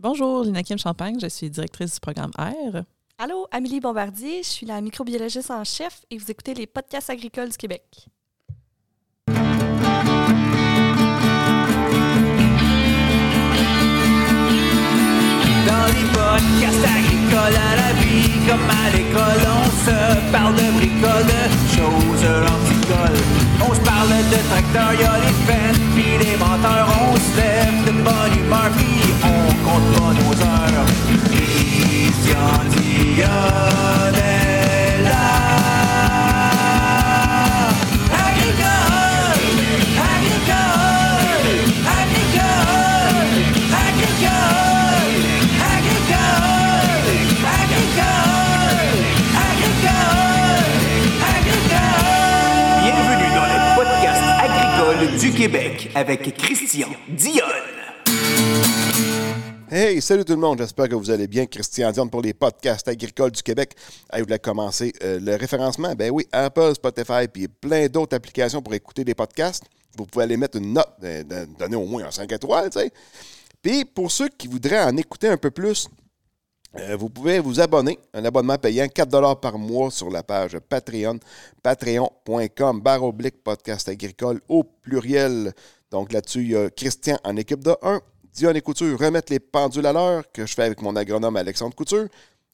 Bonjour, Lina Kim Champagne, je suis directrice du programme R. Allô, Amélie Bombardier, je suis la microbiologiste en chef et vous écoutez les podcasts agricoles du Québec. Dans les podcasts agricoles à la vie, comme à l'école, on se parle de bricoles, de choses anticoles. On se parle de tracteurs, y'a les fans, puis les menteurs, on se lève de bonne humeur, puis Bienvenue dans le podcast agricole du Québec avec Christian Dionne. Hey, salut tout le monde, j'espère que vous allez bien. Christian Dion pour les podcasts agricoles du Québec. Hey, vous voulez commencer euh, le référencement? Ben oui, Apple, Spotify, puis plein d'autres applications pour écouter des podcasts. Vous pouvez aller mettre une note, euh, donner au moins un 5 étoiles, tu sais. Puis pour ceux qui voudraient en écouter un peu plus, euh, vous pouvez vous abonner, un abonnement payant 4 par mois sur la page Patreon, patreon.com, barre oblique podcast agricole au pluriel. Donc là-dessus, il y a Christian en équipe de 1, Dion et Couture remettre les pendules à l'heure que je fais avec mon agronome Alexandre Couture.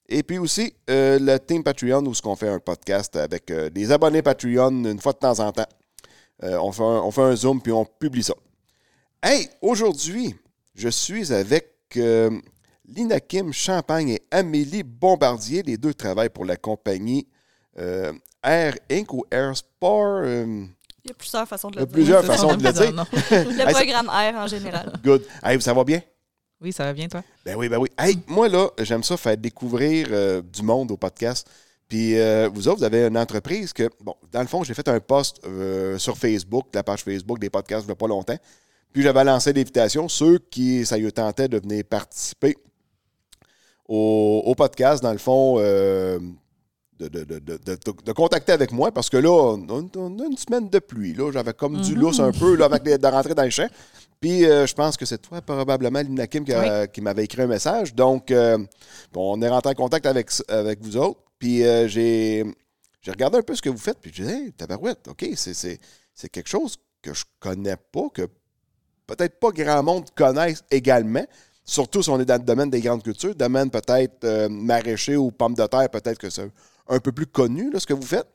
Et puis aussi euh, le Team Patreon où ce qu'on fait un podcast avec euh, des abonnés Patreon une fois de temps en temps. Euh, on, fait un, on fait un zoom puis on publie ça. Hey, aujourd'hui, je suis avec Lina Kim Champagne et Amélie Bombardier. Les deux travaillent pour la compagnie Air Inc. ou Air Sport. Il y a plusieurs façons de Il y a le dire. plusieurs façons de le dire. non? Le programme R en général. good. Hey, ça va bien? Oui, ça va bien, toi? Ben oui, ben oui. Hey, moi, là, j'aime ça faire découvrir euh, du monde au podcast. Puis euh, vous autres, vous avez une entreprise que, bon, dans le fond, j'ai fait un post euh, sur Facebook, la page Facebook des podcasts, il n'y a pas longtemps. Puis j'avais lancé l'invitation, ceux qui, ça y tentait de venir participer au, au podcast, dans le fond, euh, de, de- de- de- de- de contacter avec moi, parce que là, on, a une semaine de pluie. Là, j'avais comme du lousse un peu là, avec les- de rentrer dans le champ. Puis euh, je pense que c'est toi, probablement, Lina Kim, qui, a- qui m'avait écrit un message. Donc, euh, bon, on est rentré en contact avec, avec vous autres. Puis euh, j'ai, j'ai regardé un peu ce que vous faites. Puis je disais, hey, tabarouette, OK, c'est, c'est, c'est quelque chose que je connais pas, que peut-être pas grand monde connaisse également. Surtout si on est dans le domaine des grandes cultures, domaine peut-être euh, maraîcher ou pommes de terre, peut-être que c'est un peu plus connu, là, ce que vous faites.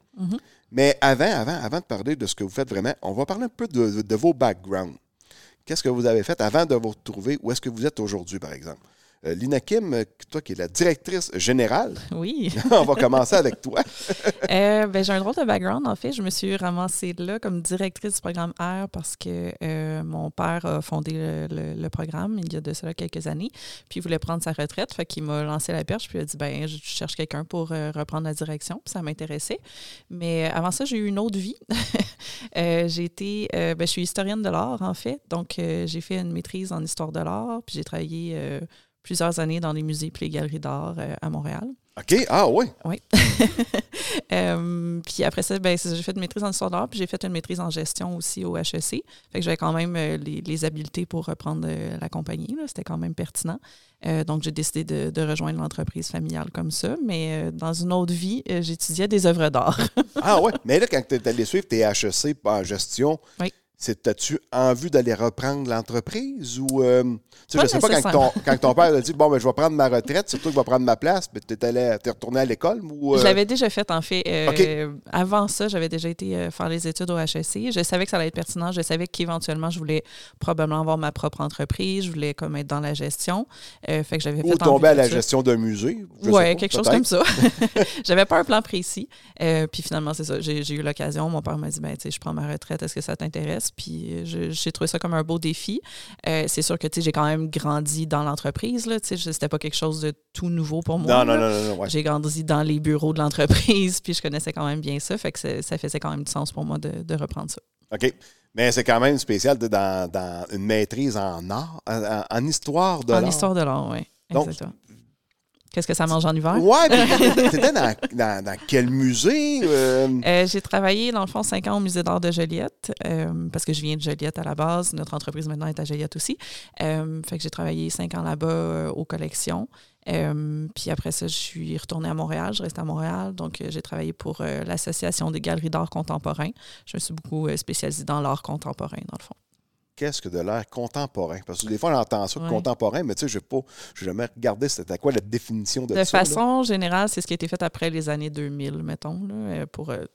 Mais avant, avant, avant de parler de ce que vous faites vraiment, on va parler un peu de, de vos backgrounds. Qu'est-ce que vous avez fait avant de vous retrouver? Où est-ce que vous êtes aujourd'hui, par exemple? Euh, Lina Kim, euh, toi qui es la directrice générale, Oui. on va commencer avec toi. Euh, ben, j'ai un drôle de background, en fait. Je me suis ramassée là comme directrice du programme R parce que euh, mon père a fondé le, le- le programme il y a de cela quelques années. Puis il voulait prendre sa retraite. Fait qu'il m'a lancé la perche. Puis il a dit ben, je cherche quelqu'un pour euh, reprendre la direction. Puis ça m'intéressait. Mais avant ça, j'ai eu une autre vie. J'ai été. ben, je suis historienne de l'art, en fait. Donc, j'ai fait une maîtrise en histoire de l'art. Puis j'ai travaillé plusieurs années dans les musées et les galeries d'art euh, à Montréal. OK, ah oui. Oui. Euh, puis après ça, ben, j'ai fait une maîtrise en histoire d'art, puis j'ai fait une maîtrise en gestion aussi au HEC. Fait que j'avais quand même euh, les, les habiletés pour reprendre la compagnie. C'était quand même pertinent. Donc, j'ai décidé de, de rejoindre l'entreprise familiale comme ça. Mais dans une autre vie, j'étudiais des œuvres d'art. Ah ouais. Mais là, quand tu es allé suivre tes HEC en gestion, Oui. C'était-tu en vue d'aller reprendre l'entreprise ou. euh, tu sais, je sais pas quand ton, quand ton père a dit Bon, ben, je vais prendre ma retraite, c'est toi qui vas prendre ma place, mais tu es retourné à l'école ou. euh, Je l'avais déjà fait, en fait. Euh. Avant ça, j'avais déjà été euh, faire les études au HEC. Je savais que ça allait être pertinent. Je savais qu'éventuellement, je voulais probablement avoir ma propre entreprise. Je voulais comme être dans la gestion. Euh, fait que j'avais ou fait tomber à la ça. gestion d'un musée. Oui, quelque chose comme ça. J'avais pas un plan précis. Puis finalement, c'est ça. J'ai j'ai eu l'occasion. Mon père m'a dit ben, tu sais, je prends ma retraite. Est-ce que ça t'intéresse? Puis euh, j'ai trouvé ça comme un beau défi. Euh, c'est sûr que j'ai quand même grandi dans l'entreprise. C'était pas quelque chose de tout nouveau pour moi. Non, non, non, non, ouais. J'ai grandi dans les bureaux de l'entreprise, puis je connaissais quand même bien ça. Fait que ça faisait quand même du sens pour moi de, de reprendre ça. OK. Mais c'est quand même spécial de- dans, dans une maîtrise en art, en, en- en histoire de en l'art. histoire de l'art, oui. Donc. Qu'est-ce que ça mange en hiver? Ouais, puis t'étais dans, dans, dans quel musée? euh? Euh, j'ai travaillé, dans le fond, cinq ans au Musée d'art de Joliette, euh, parce que je viens de Joliette à la base. Notre entreprise maintenant est à Joliette aussi. Fait que j'ai travaillé cinq ans là-bas aux collections. Puis après ça, je suis retournée à Montréal. Je reste à Montréal. Donc, j'ai travaillé pour l'Association des galeries d'art contemporain. Je me suis beaucoup spécialisée dans l'art contemporain, dans le fond. Qu'est-ce que de l'art contemporain? Parce que des fois, on entend ça, Ouais. contemporain, mais tu sais, je n'ai jamais regardé c'était quoi la définition de, De ça. là. façon générale, c'est ce qui a été fait après les années 2000, mettons. là, euh, euh,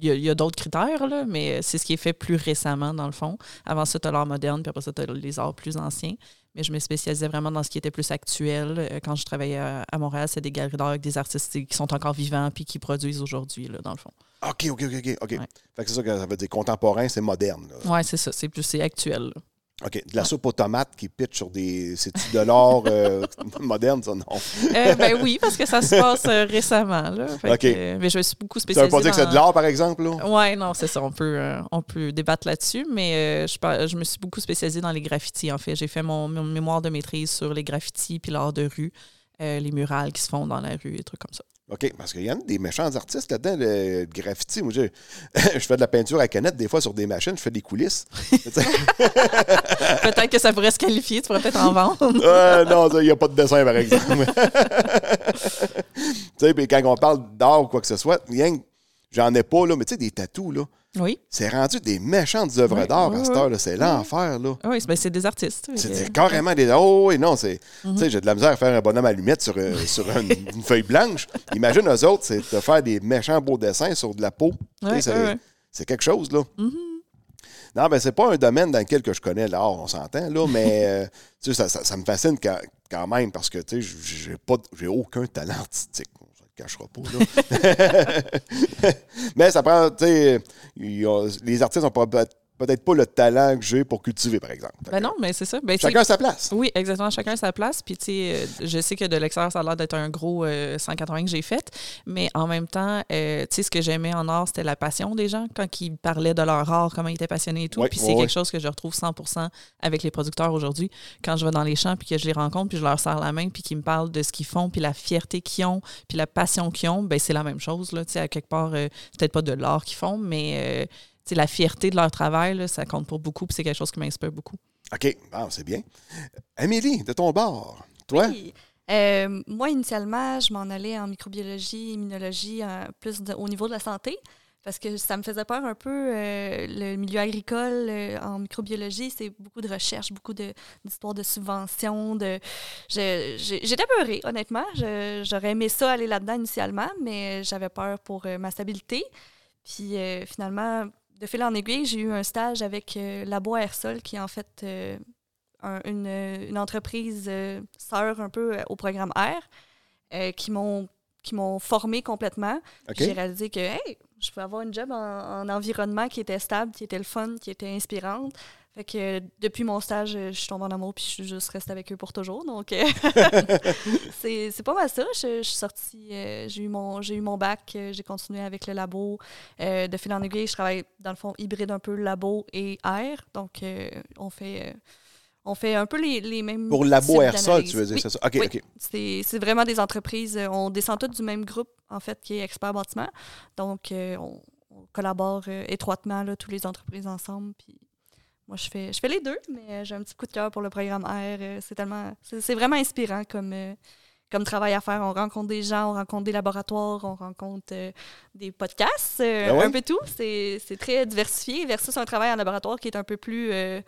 Il y a, il y a d'autres critères, là, mais c'est ce qui est fait plus récemment, dans le fond. Avant ça, tu as l'art moderne, puis après ça, tu as les arts plus anciens. Mais je me spécialisais vraiment dans ce qui était plus actuel. Euh, Quand je travaillais à, à Montréal, c'est des galeries d'art avec des artistes qui sont encore vivants puis qui produisent aujourd'hui, dans le fond. OK, OK, OK, OK. OK. Ouais. Fait que c'est ça que ça veut dire contemporain, c'est moderne. Oui, c'est ça. C'est plus c'est actuel. là. OK. De la soupe aux tomates qui pitch sur des. C'est-tu de euh, moderne, ça? Non? Euh, ben oui, parce que ça se passe euh, récemment. Là. Fait que, mais je me suis beaucoup Ça veut spécialisée pas dire que c'est de l'art, par exemple? Oui, non, c'est ça. On peut, euh, on peut débattre là-dessus, mais je, par- je me suis beaucoup spécialisée dans les graffitis, en fait. J'ai fait mon, mon mémoire de maîtrise sur les graffitis puis l'art de rue, les murales qui se font dans la rue et trucs comme ça. OK, parce qu'il y en a des méchants artistes là-dedans, le graffiti. Moi, je, je fais de la peinture à canette, des fois sur des machines, je fais des coulisses. Peut-être que ça pourrait se qualifier, tu pourrais peut-être en vendre. Euh, non, il n'y a pas de dessin, par exemple. tu sais, puis quand on parle d'art ou quoi que ce soit, j'en ai pas, là, mais tu sais, des tatous, là, Oui, c'est rendu des méchantes œuvres d'art à cette ouais. heure, là. C'est l'enfer, là. oui c'est ben, c'est des artistes. C'est carrément des. Oh, oui, non, c'est. Mhm. Tu sais, j'ai de la misère à faire un bonhomme allumette sur, euh, sur une, une feuille blanche. Imagine eux autres, c'est de faire des méchants beaux dessins sur de la peau. C'est quelque chose, là. Mhm. Non, ben c'est pas un domaine dans lequel que je connais l'art, on s'entend, là, mais euh, tu sais, ça, ça- ça me fascine quand, quand même parce que tu sais, j'ai pas j'ai aucun talent artistique. Cachera pas, là. mais ça prend, tu sais, les artistes ont pas- peut-être pas le talent que j'ai pour cultiver, par exemple. Ben non, mais c'est ça. Ben, Chacun sa place. Oui, exactement. Chacun sa place. Puis, tu sais, euh, je sais que de l'extérieur, ça a l'air d'être un gros euh, 180 que j'ai fait. Mais en même temps, euh, tu sais, ce que j'aimais en art, c'était la passion des gens quand ils parlaient de leur art, comment ils étaient passionnés et tout. Oui, puis c'est oui. quelque chose que je retrouve 100% avec les producteurs aujourd'hui. Quand je vais dans les champs, puis que je les rencontre, puis je leur serre la main, puis qu'ils me parlent de ce qu'ils font, puis la fierté qu'ils ont, puis la passion qu'ils ont, ben c'est la même chose. Là, tu sais, à quelque part, euh, peut-être pas de l'art qu'ils font, mais euh, sais, la fierté de leur travail, là, ça compte pour beaucoup, puis c'est quelque chose qui m'inspire beaucoup. OK, bon, c'est bien. Amélie, de ton bord, toi? Oui. Euh, moi, initialement, je m'en allais en microbiologie, immunologie, euh, plus de- au niveau de la santé, parce que ça me faisait peur un peu. euh, le milieu agricole euh, en microbiologie, c'est beaucoup de recherche, beaucoup d'histoires de, subventions. De, J'étais peurée, honnêtement. J'aurais aimé ça aller là-dedans initialement, mais j'avais peur pour euh, ma stabilité. Puis euh, finalement, de fil en aiguille, j'ai eu un stage avec euh, Labo Aersol, qui est en fait euh, un- une, une entreprise euh, sœur un peu euh, au programme R, euh, qui m'ont qui m'ont formé complètement. J'ai réalisé que hey, je pouvais avoir une job en, en environnement qui était stable, qui était le fun, qui était inspirante. Fait que depuis mon stage, euh, je suis tombée en amour puis je suis juste restée avec eux pour toujours. Donc euh, c'est c'est pas mal ça. Je, je suis sortie, euh, j'ai eu mon j'ai eu mon bac, j'ai continué avec le labo. Euh, de fil en aiguille, je travaille dans le fond hybride un peu labo et air. Donc euh, on fait on fait un peu les, les mêmes Pour Labo Aersol, d'analyses. tu veux dire, Oui. c'est ça? OK, Oui. OK. C'est c'est vraiment des entreprises. On descend tous du même groupe, en fait, qui est Expert Bâtiment. Donc, on, on collabore étroitement, là, toutes les entreprises ensemble. Puis moi, je fais, je fais les deux, mais euh, j'ai un petit coup de cœur pour le programme R. euh, C'est tellement. C'est vraiment inspirant comme, euh, comme travail à faire. On rencontre des gens, on rencontre des laboratoires, on rencontre euh, des podcasts, euh, Ah ouais? un peu tout. C'est très diversifié versus un travail en laboratoire qui est un peu plus, euh,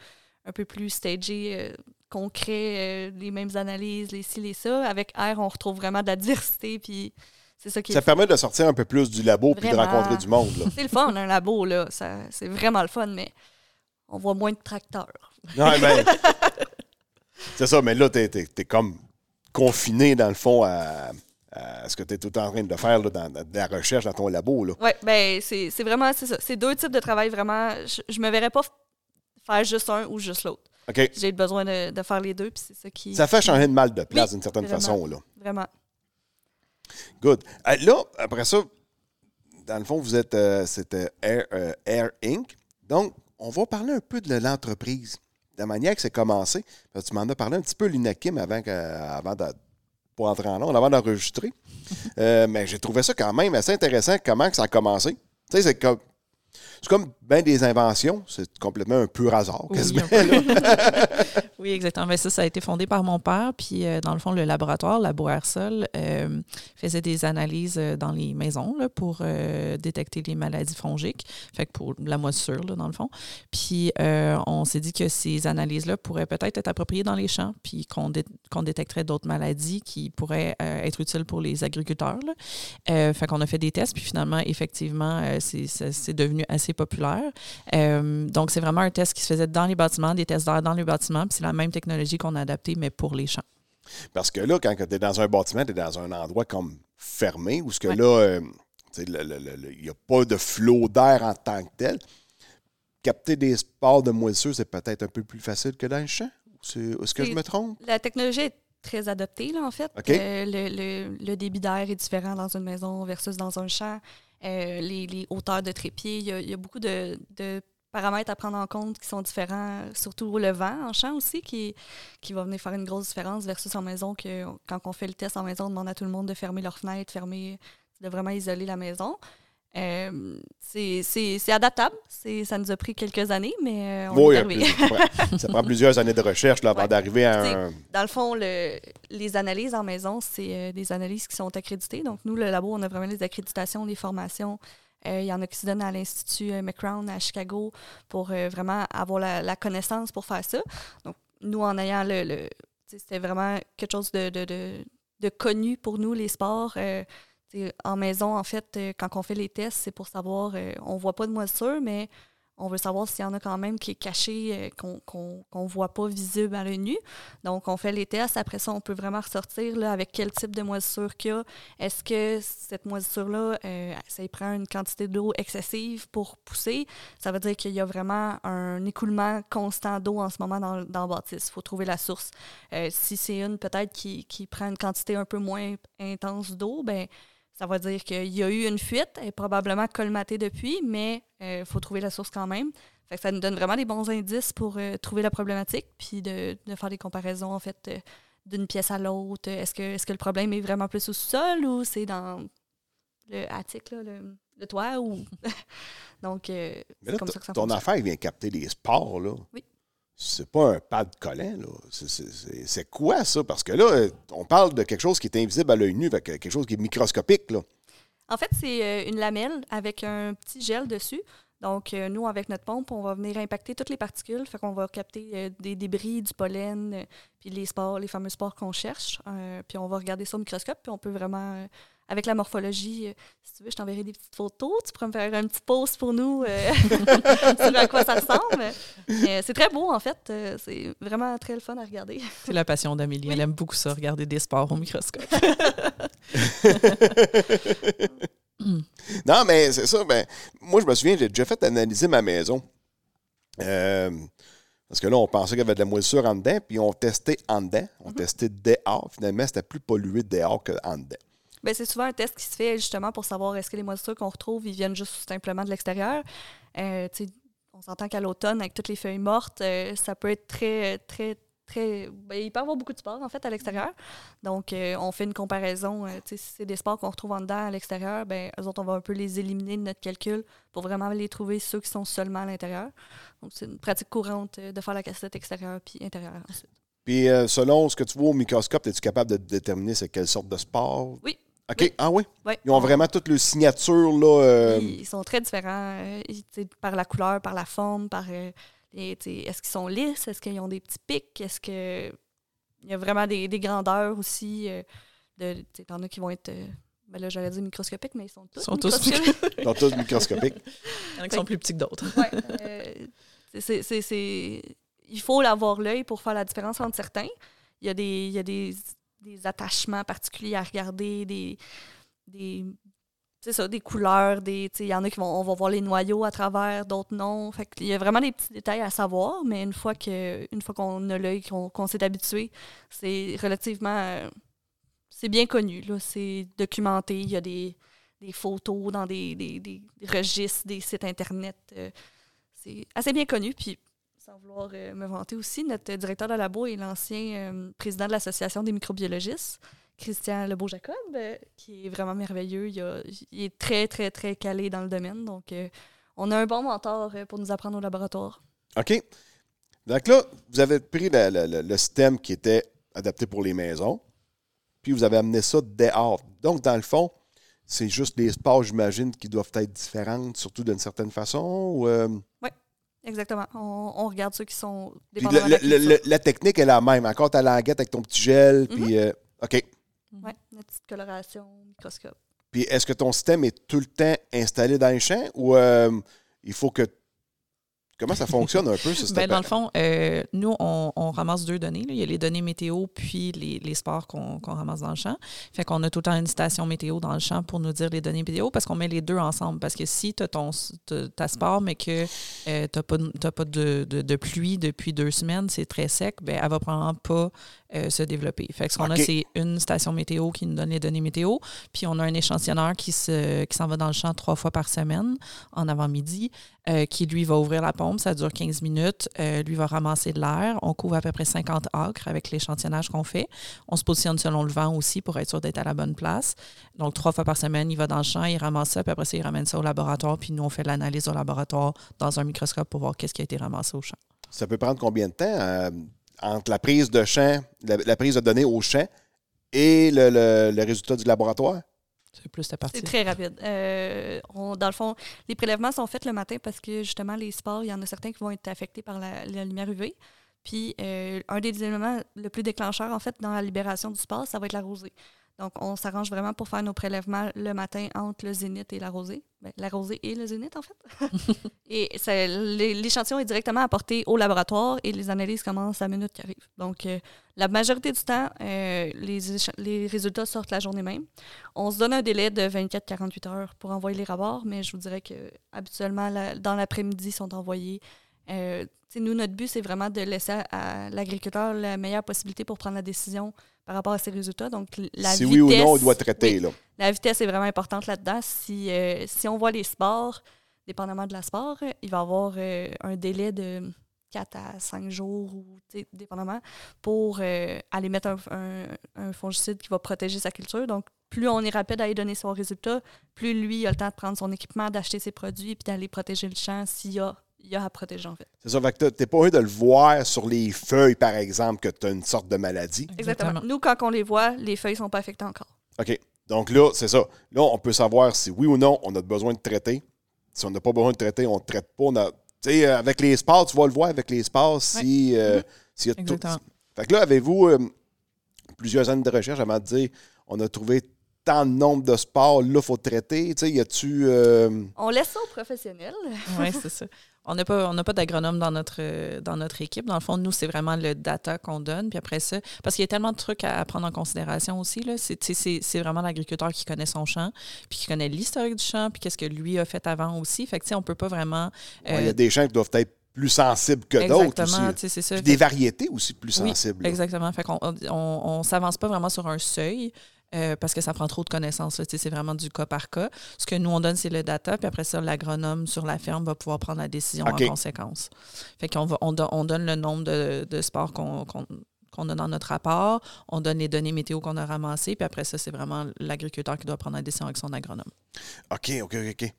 un peu plus stagé. concret, les mêmes analyses, les ci, les ça. Avec R, on retrouve vraiment de la diversité, puis c'est ça qui Ça est permet de sortir un peu plus du labo puis de rencontrer du monde. C'est le fun, un labo, là. C'est vraiment le fun, mais on voit moins de tracteurs. Ouais, ben, c'est ça, mais là, tu es, comme confiné, dans le fond, à, à ce que tu es tout en train de faire là, dans, dans la recherche dans ton labo. Là. Oui, ben c'est c'est vraiment, c'est ça. C'est deux types de travail, vraiment. Je, je me verrais pas faire juste un ou juste l'autre. OK? J'ai besoin de, de faire les deux, puis c'est ça qui... Ça fait changer de mal de place Oui, d'une certaine vraiment. façon. Là. Vraiment. Good. Euh, là, après ça, dans le fond, vous êtes euh, c'était Air, euh, Air Inc. Donc, on va parler un peu de l'entreprise, de la manière que c'est commencé. Parce que tu m'en as parlé un petit peu, l'Inakim, avant, que- avant de, pour entrer en ondes, avant d'enregistrer. Euh, mais j'ai trouvé ça quand même assez intéressant comment que ça a commencé. Tu sais, c'est comme. C'est comme bien des inventions, c'est complètement un pur hasard, Oui, quasiment. Oui, exactement. Ben, ça, ça a été fondé par mon père. Puis, euh, dans le fond, le laboratoire, Labo Aersol, euh, faisait des analyses euh, dans les maisons là, pour euh, détecter les maladies fongiques. Fait que pour la moisissure, là, dans le fond. Puis, on s'est dit que ces analyses-là pourraient peut-être être appropriées dans les champs, puis qu'on dé- détecterait d'autres maladies qui pourraient être utiles pour les agriculteurs. Là. Fait qu'on a fait des tests, puis finalement, effectivement, c'est devenu assez populaire. Euh, donc, c'est vraiment un test qui se faisait dans les bâtiments, des tests d'air dans les bâtiments, puis c'est la même technologie qu'on a adaptée, mais pour les champs. Parce que là, quand tu es dans un bâtiment, tu es dans un endroit comme fermé, où ce que Ouais. là, euh, il n'y a pas de flot d'air en tant que tel. Capter des spores de moisissure, c'est peut-être un peu plus facile que dans le champ? Est-ce que je me trompe? La technologie est très adaptée, là, en fait. Euh, le, le- le débit d'air est différent dans une maison versus dans un champ. Euh, les, hauteurs de trépied, il y a, beaucoup de, de paramètres à prendre en compte qui sont différents, surtout le vent en champ aussi, qui, qui va venir faire une grosse différence versus en maison, que quand on fait le test en maison, on demande à tout le monde de fermer leurs fenêtres, fermer, de vraiment isoler la maison. Euh, c'est adaptable. Ça nous a pris quelques années, mais euh, on Oui, est arrivé. plus- ça, prend, plusieurs années de recherche là, avant Ouais. d'arriver à un. Dans le fond, le- les analyses en maison, c'est euh, des analyses qui sont accréditées. Donc, nous, le labo, on a vraiment les accréditations, les formations. Euh, il y en a qui se donnent à l'Institut McCrown à Chicago pour vraiment avoir la, la connaissance pour faire ça. Donc, nous, en ayant le. le- c'était vraiment quelque chose de, de, de- de connu pour nous, les sports. En maison, en fait, euh, quand on fait les tests, c'est pour savoir, euh, on voit pas de moisissure, mais on veut savoir s'il y en a quand même qui est caché, euh, qu'on qu'on voit pas visible à l'œil nu. Donc, on fait les tests. Après ça, on peut vraiment ressortir là, avec quel type de moisissure qu'il y a. Est-ce que cette moisissure-là, ça y prend une quantité d'eau excessive pour pousser? Ça veut dire qu'il y a vraiment un écoulement constant d'eau en ce moment dans, dans le bâtisse. Il faut trouver la source. Si c'est une peut-être qui, qui prend une quantité un peu moins intense d'eau, ben ça va dire qu'il y a eu une fuite, elle est probablement colmatée depuis, mais il faut trouver la source quand même. Fait que ça nous donne vraiment des bons indices pour euh, trouver la problématique, puis de, de faire des comparaisons, en fait, euh, d'une pièce à l'autre. Est-ce que, est que le problème est vraiment plus au sol ou c'est dans le attic, là, le, le toit? Ou... Donc, euh, c'est comme ton- ça que ça ton fonctionne. affaire vient capter les spores, là. Oui. C'est pas un pad collant. C'est- quoi, ça? Parce que là, on parle de quelque chose qui est invisible à l'œil nu, quelque chose qui est microscopique, là. En fait, c'est euh, une lamelle avec un petit gel dessus. Donc, euh, nous, avec notre pompe, on va venir impacter toutes les particules. Fait qu'on va capter euh, des débris, du pollen, puis les spores, les fameux spores qu'on cherche. Puis on va regarder ça au microscope, puis on peut vraiment, avec la morphologie, euh, si tu veux, je t'enverrai des petites photos. Tu pourrais me faire un petit pause pour nous euh, sur à quoi ça ressemble. Mais c'est très beau, en fait. Euh, c'est vraiment très le fun à regarder. C'est la passion d'Amélie. Oui. Elle aime beaucoup ça, regarder des sports au microscope. Non, mais c'est ça. Ben, moi, je me souviens, j'ai déjà fait analyser ma maison. Euh, parce que là, on pensait qu'il y avait de la moisissure en dedans, puis on testait en dedans. On testait dehors. Finalement, c'était plus pollué dehors qu'en dedans. Ben, c'est souvent un test qui se fait justement pour savoir est-ce que les moisissures qu'on retrouve, ils viennent juste simplement de l'extérieur. Euh, on s'entend qu'à l'automne, avec toutes les feuilles mortes, euh, ça peut être très, très, très. ben, il peut y avoir beaucoup de spores, en fait, à l'extérieur. Donc, euh, on fait une comparaison. si c'est des spores qu'on retrouve en dedans, à l'extérieur, ben, eux autres, on va un peu les éliminer de notre calcul pour vraiment les trouver ceux qui sont seulement à l'intérieur. Donc, c'est une pratique courante de faire la cassette extérieure puis intérieure ensuite. Puis, selon ce que tu vois au microscope, es-tu capable de déterminer c'est quelle sorte de sport? Oui. OK. Oui. Ah oui? Ils ont vraiment toutes leurs signatures, là. euh, Ils sont très différents euh, par la couleur, par la forme, par euh, est-ce qu'ils sont lisses, est-ce qu'ils ont des petits pics, est-ce que il y a vraiment des, des grandeurs aussi. euh, de, t'en as qui vont être, euh, ben là j'allais dire microscopiques, mais ils sont tous. Ils sont tous microscopiques. Ils sont tous microscopiques. Il y en a qui sont plus petits que d'autres. Ouais, euh, c'est- c'est- c'est- il faut avoir l'œil pour faire la différence entre certains. Il y a des, il y a des, des attachements particuliers à regarder, des, des c'est ça, des couleurs, des, il y en a qui vont, on va voir les noyaux à travers, d'autres non. Fait qu'il y a vraiment des petits détails à savoir, mais une fois que, une fois qu'on a l'œil, qu'on s'est habitué, c'est relativement, c'est bien connu, c'est documenté. Il y a des, des photos dans des, des, des registres, des sites internet. euh, c'est assez bien connu. Puis, sans vouloir euh, me vanter aussi, notre directeur de labo est l'ancien euh, président de l'Association des microbiologistes, Christian Lebeau-Jacob, euh, qui est vraiment merveilleux. Il, a- il est très, très, très calé dans le domaine. Donc, on a un bon mentor pour nous apprendre au laboratoire. OK. Donc là, vous avez pris la- la- la- le système qui était adapté pour les maisons, puis vous avez amené ça dehors. Donc, dans le fond, c'est juste les sports, j'imagine, qui doivent être différentes, surtout d'une certaine façon. ou, euh, Exactement. On, on regarde ceux qui sont le- de la le- culture. le- la technique est la même. Encore ta languette avec ton petit gel, puis... euh, OK. Ouais, notre petite coloration, microscope. Puis est-ce que ton système est tout le temps installé dans les champs ou euh, il faut que. Comment ça fonctionne un peu, ce système? Ben, dans le fond, euh, nous, on, on ramasse deux données. là. Il y a les données météo puis les, les sports qu'on ramasse dans le champ. Fait qu'on a tout le temps une station météo dans le champ pour nous dire les données météo parce qu'on met les deux ensemble. Parce que si tu as ton, ta sport, mais que euh, tu n'as pas, pas de, de- de pluie depuis deux semaines, c'est très sec, ben, elle va probablement pas euh, se développer. Fait que ce qu'on a, c'est une station météo qui nous donne les données météo. Puis on a un échantillonneur qui se- qui s'en va dans le champ trois fois par semaine en avant-midi euh, qui, lui, va ouvrir la pompe. Ça dure 15 minutes. Euh, lui va ramasser de l'air. On couvre à peu près 50 acres avec l'échantillonnage qu'on fait. On se positionne selon le vent aussi pour être sûr d'être à la bonne place. Donc, trois fois par semaine, il va dans le champ, il ramasse ça, puis après ça, il ramène ça au laboratoire. Puis nous, on fait l'analyse au laboratoire dans un microscope pour voir qu'est-ce qui a été ramassé au champ. Ça peut prendre combien de temps euh, entre la prise de champ, la, prise de données au champ et le résultat du laboratoire? C'est très rapide. Euh, dans le fond, les prélèvements sont faits le matin parce que justement, les sports, il y en a certains qui vont être affectés par la, la lumière UV. Puis, euh, un des éléments le plus déclencheur, en fait, dans la libération du sport, ça va être la rosée. Donc, on s'arrange vraiment pour faire nos prélèvements le matin entre le zénith et la rosée. Ben, la rosée et le zénith, en fait. et l'échantillon est directement apporté au laboratoire et les analyses commencent à la minute qui arrive. Donc, euh, la majorité du temps, euh, les, résultats sortent la journée même. On se donne un délai de 24-48 heures pour envoyer les rapports, mais je vous dirais que habituellement, la- dans l'après-midi, ils sont envoyés. Euh, nous, notre but, c'est vraiment de laisser à, à l'agriculteur la meilleure possibilité pour prendre la décision par rapport à ses résultats. Donc, la si vitesse, oui ou non, on doit traiter. oui, Là. la vitesse est vraiment importante là-dedans. Si, euh, si on voit les sports, dépendamment de la sport, il va y avoir euh, un délai de 4 à 5 jours, ou, dépendamment, pour aller mettre un, un- un fongicide qui va protéger sa culture. Donc, plus on est rapide à y donner son résultat, plus lui a le temps de prendre son équipement, d'acheter ses produits, puis d'aller protéger le champ s'il y a, il y a à protéger, en fait. C'est ça. Fait que t'es pas heureux de le voir sur les feuilles, par exemple, que tu as une sorte de maladie. Exactement. Nous, quand on les voit, les feuilles sont pas affectées encore. OK. Donc là, c'est ça. Là, on peut savoir si oui ou non on a besoin de traiter. Si on n'a pas besoin de traiter, on ne traite pas. On a- Tu sais, euh, avec les sports, tu vas le voir avec les sports si, euh, s'il y a tout. Exactement. Fait que là, avez-vous euh, plusieurs années de recherche avant de dire on a trouvé tant de nombre de sports, là, il faut traiter? Tu sais, y a-tu. euh, On laisse ça aux professionnels. Oui, c'est ça. On n'a pas, on pas d'agronome dans notre, euh, dans notre équipe. Dans le fond, nous, c'est vraiment le data qu'on donne. Puis après ça, parce qu'il y a tellement de trucs à, à prendre en considération aussi. C'est, vraiment l'agriculteur qui connaît son champ, puis qui connaît l'historique du champ, puis qu'est-ce que lui a fait avant aussi. Fait que, tu sais, on peut pas vraiment. Il y euh, a des champs qui doivent être plus sensibles que d'autres aussi. Exactement, tu sais, c'est ça. Puis des variétés aussi plus Oui, sensibles. là. Exactement. Fait qu'on on, on s'avance pas vraiment sur un seuil. Euh, parce que ça prend trop de connaissances. C'est vraiment du cas par cas. Ce que nous, on donne, c'est le data, puis après ça, l'agronome sur la ferme va pouvoir prendre la décision en conséquence. Fait qu'on va, on, on donne le nombre de, de sports qu'on a dans notre rapport, on donne les données météo qu'on a ramassées, puis après ça, c'est vraiment l'agriculteur qui doit prendre la décision avec son agronome. OK, OK, OK.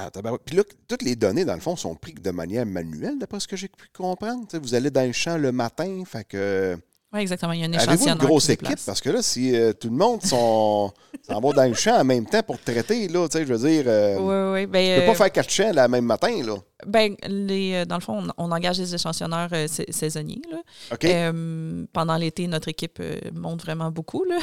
Ah. Puis là, toutes les données, dans le fond, sont prises de manière manuelle, d'après ce que j'ai pu comprendre. Vous allez dans le champ le matin, fait que. Oui, exactement. Il y a un Avez-vous une grosse qui se équipe? Parce que là, si euh, tout le monde s'en va dans le champ en même temps pour traiter, là, tu sais, je veux dire, euh, Oui, oui. tu Ben, peux pas euh, faire quatre champs le même matin, là. ben, les, euh, dans le fond, on, on engage des échantillonneurs sa- saisonniers. Là. OK? Euh, pendant l'été, notre équipe monte vraiment beaucoup. là.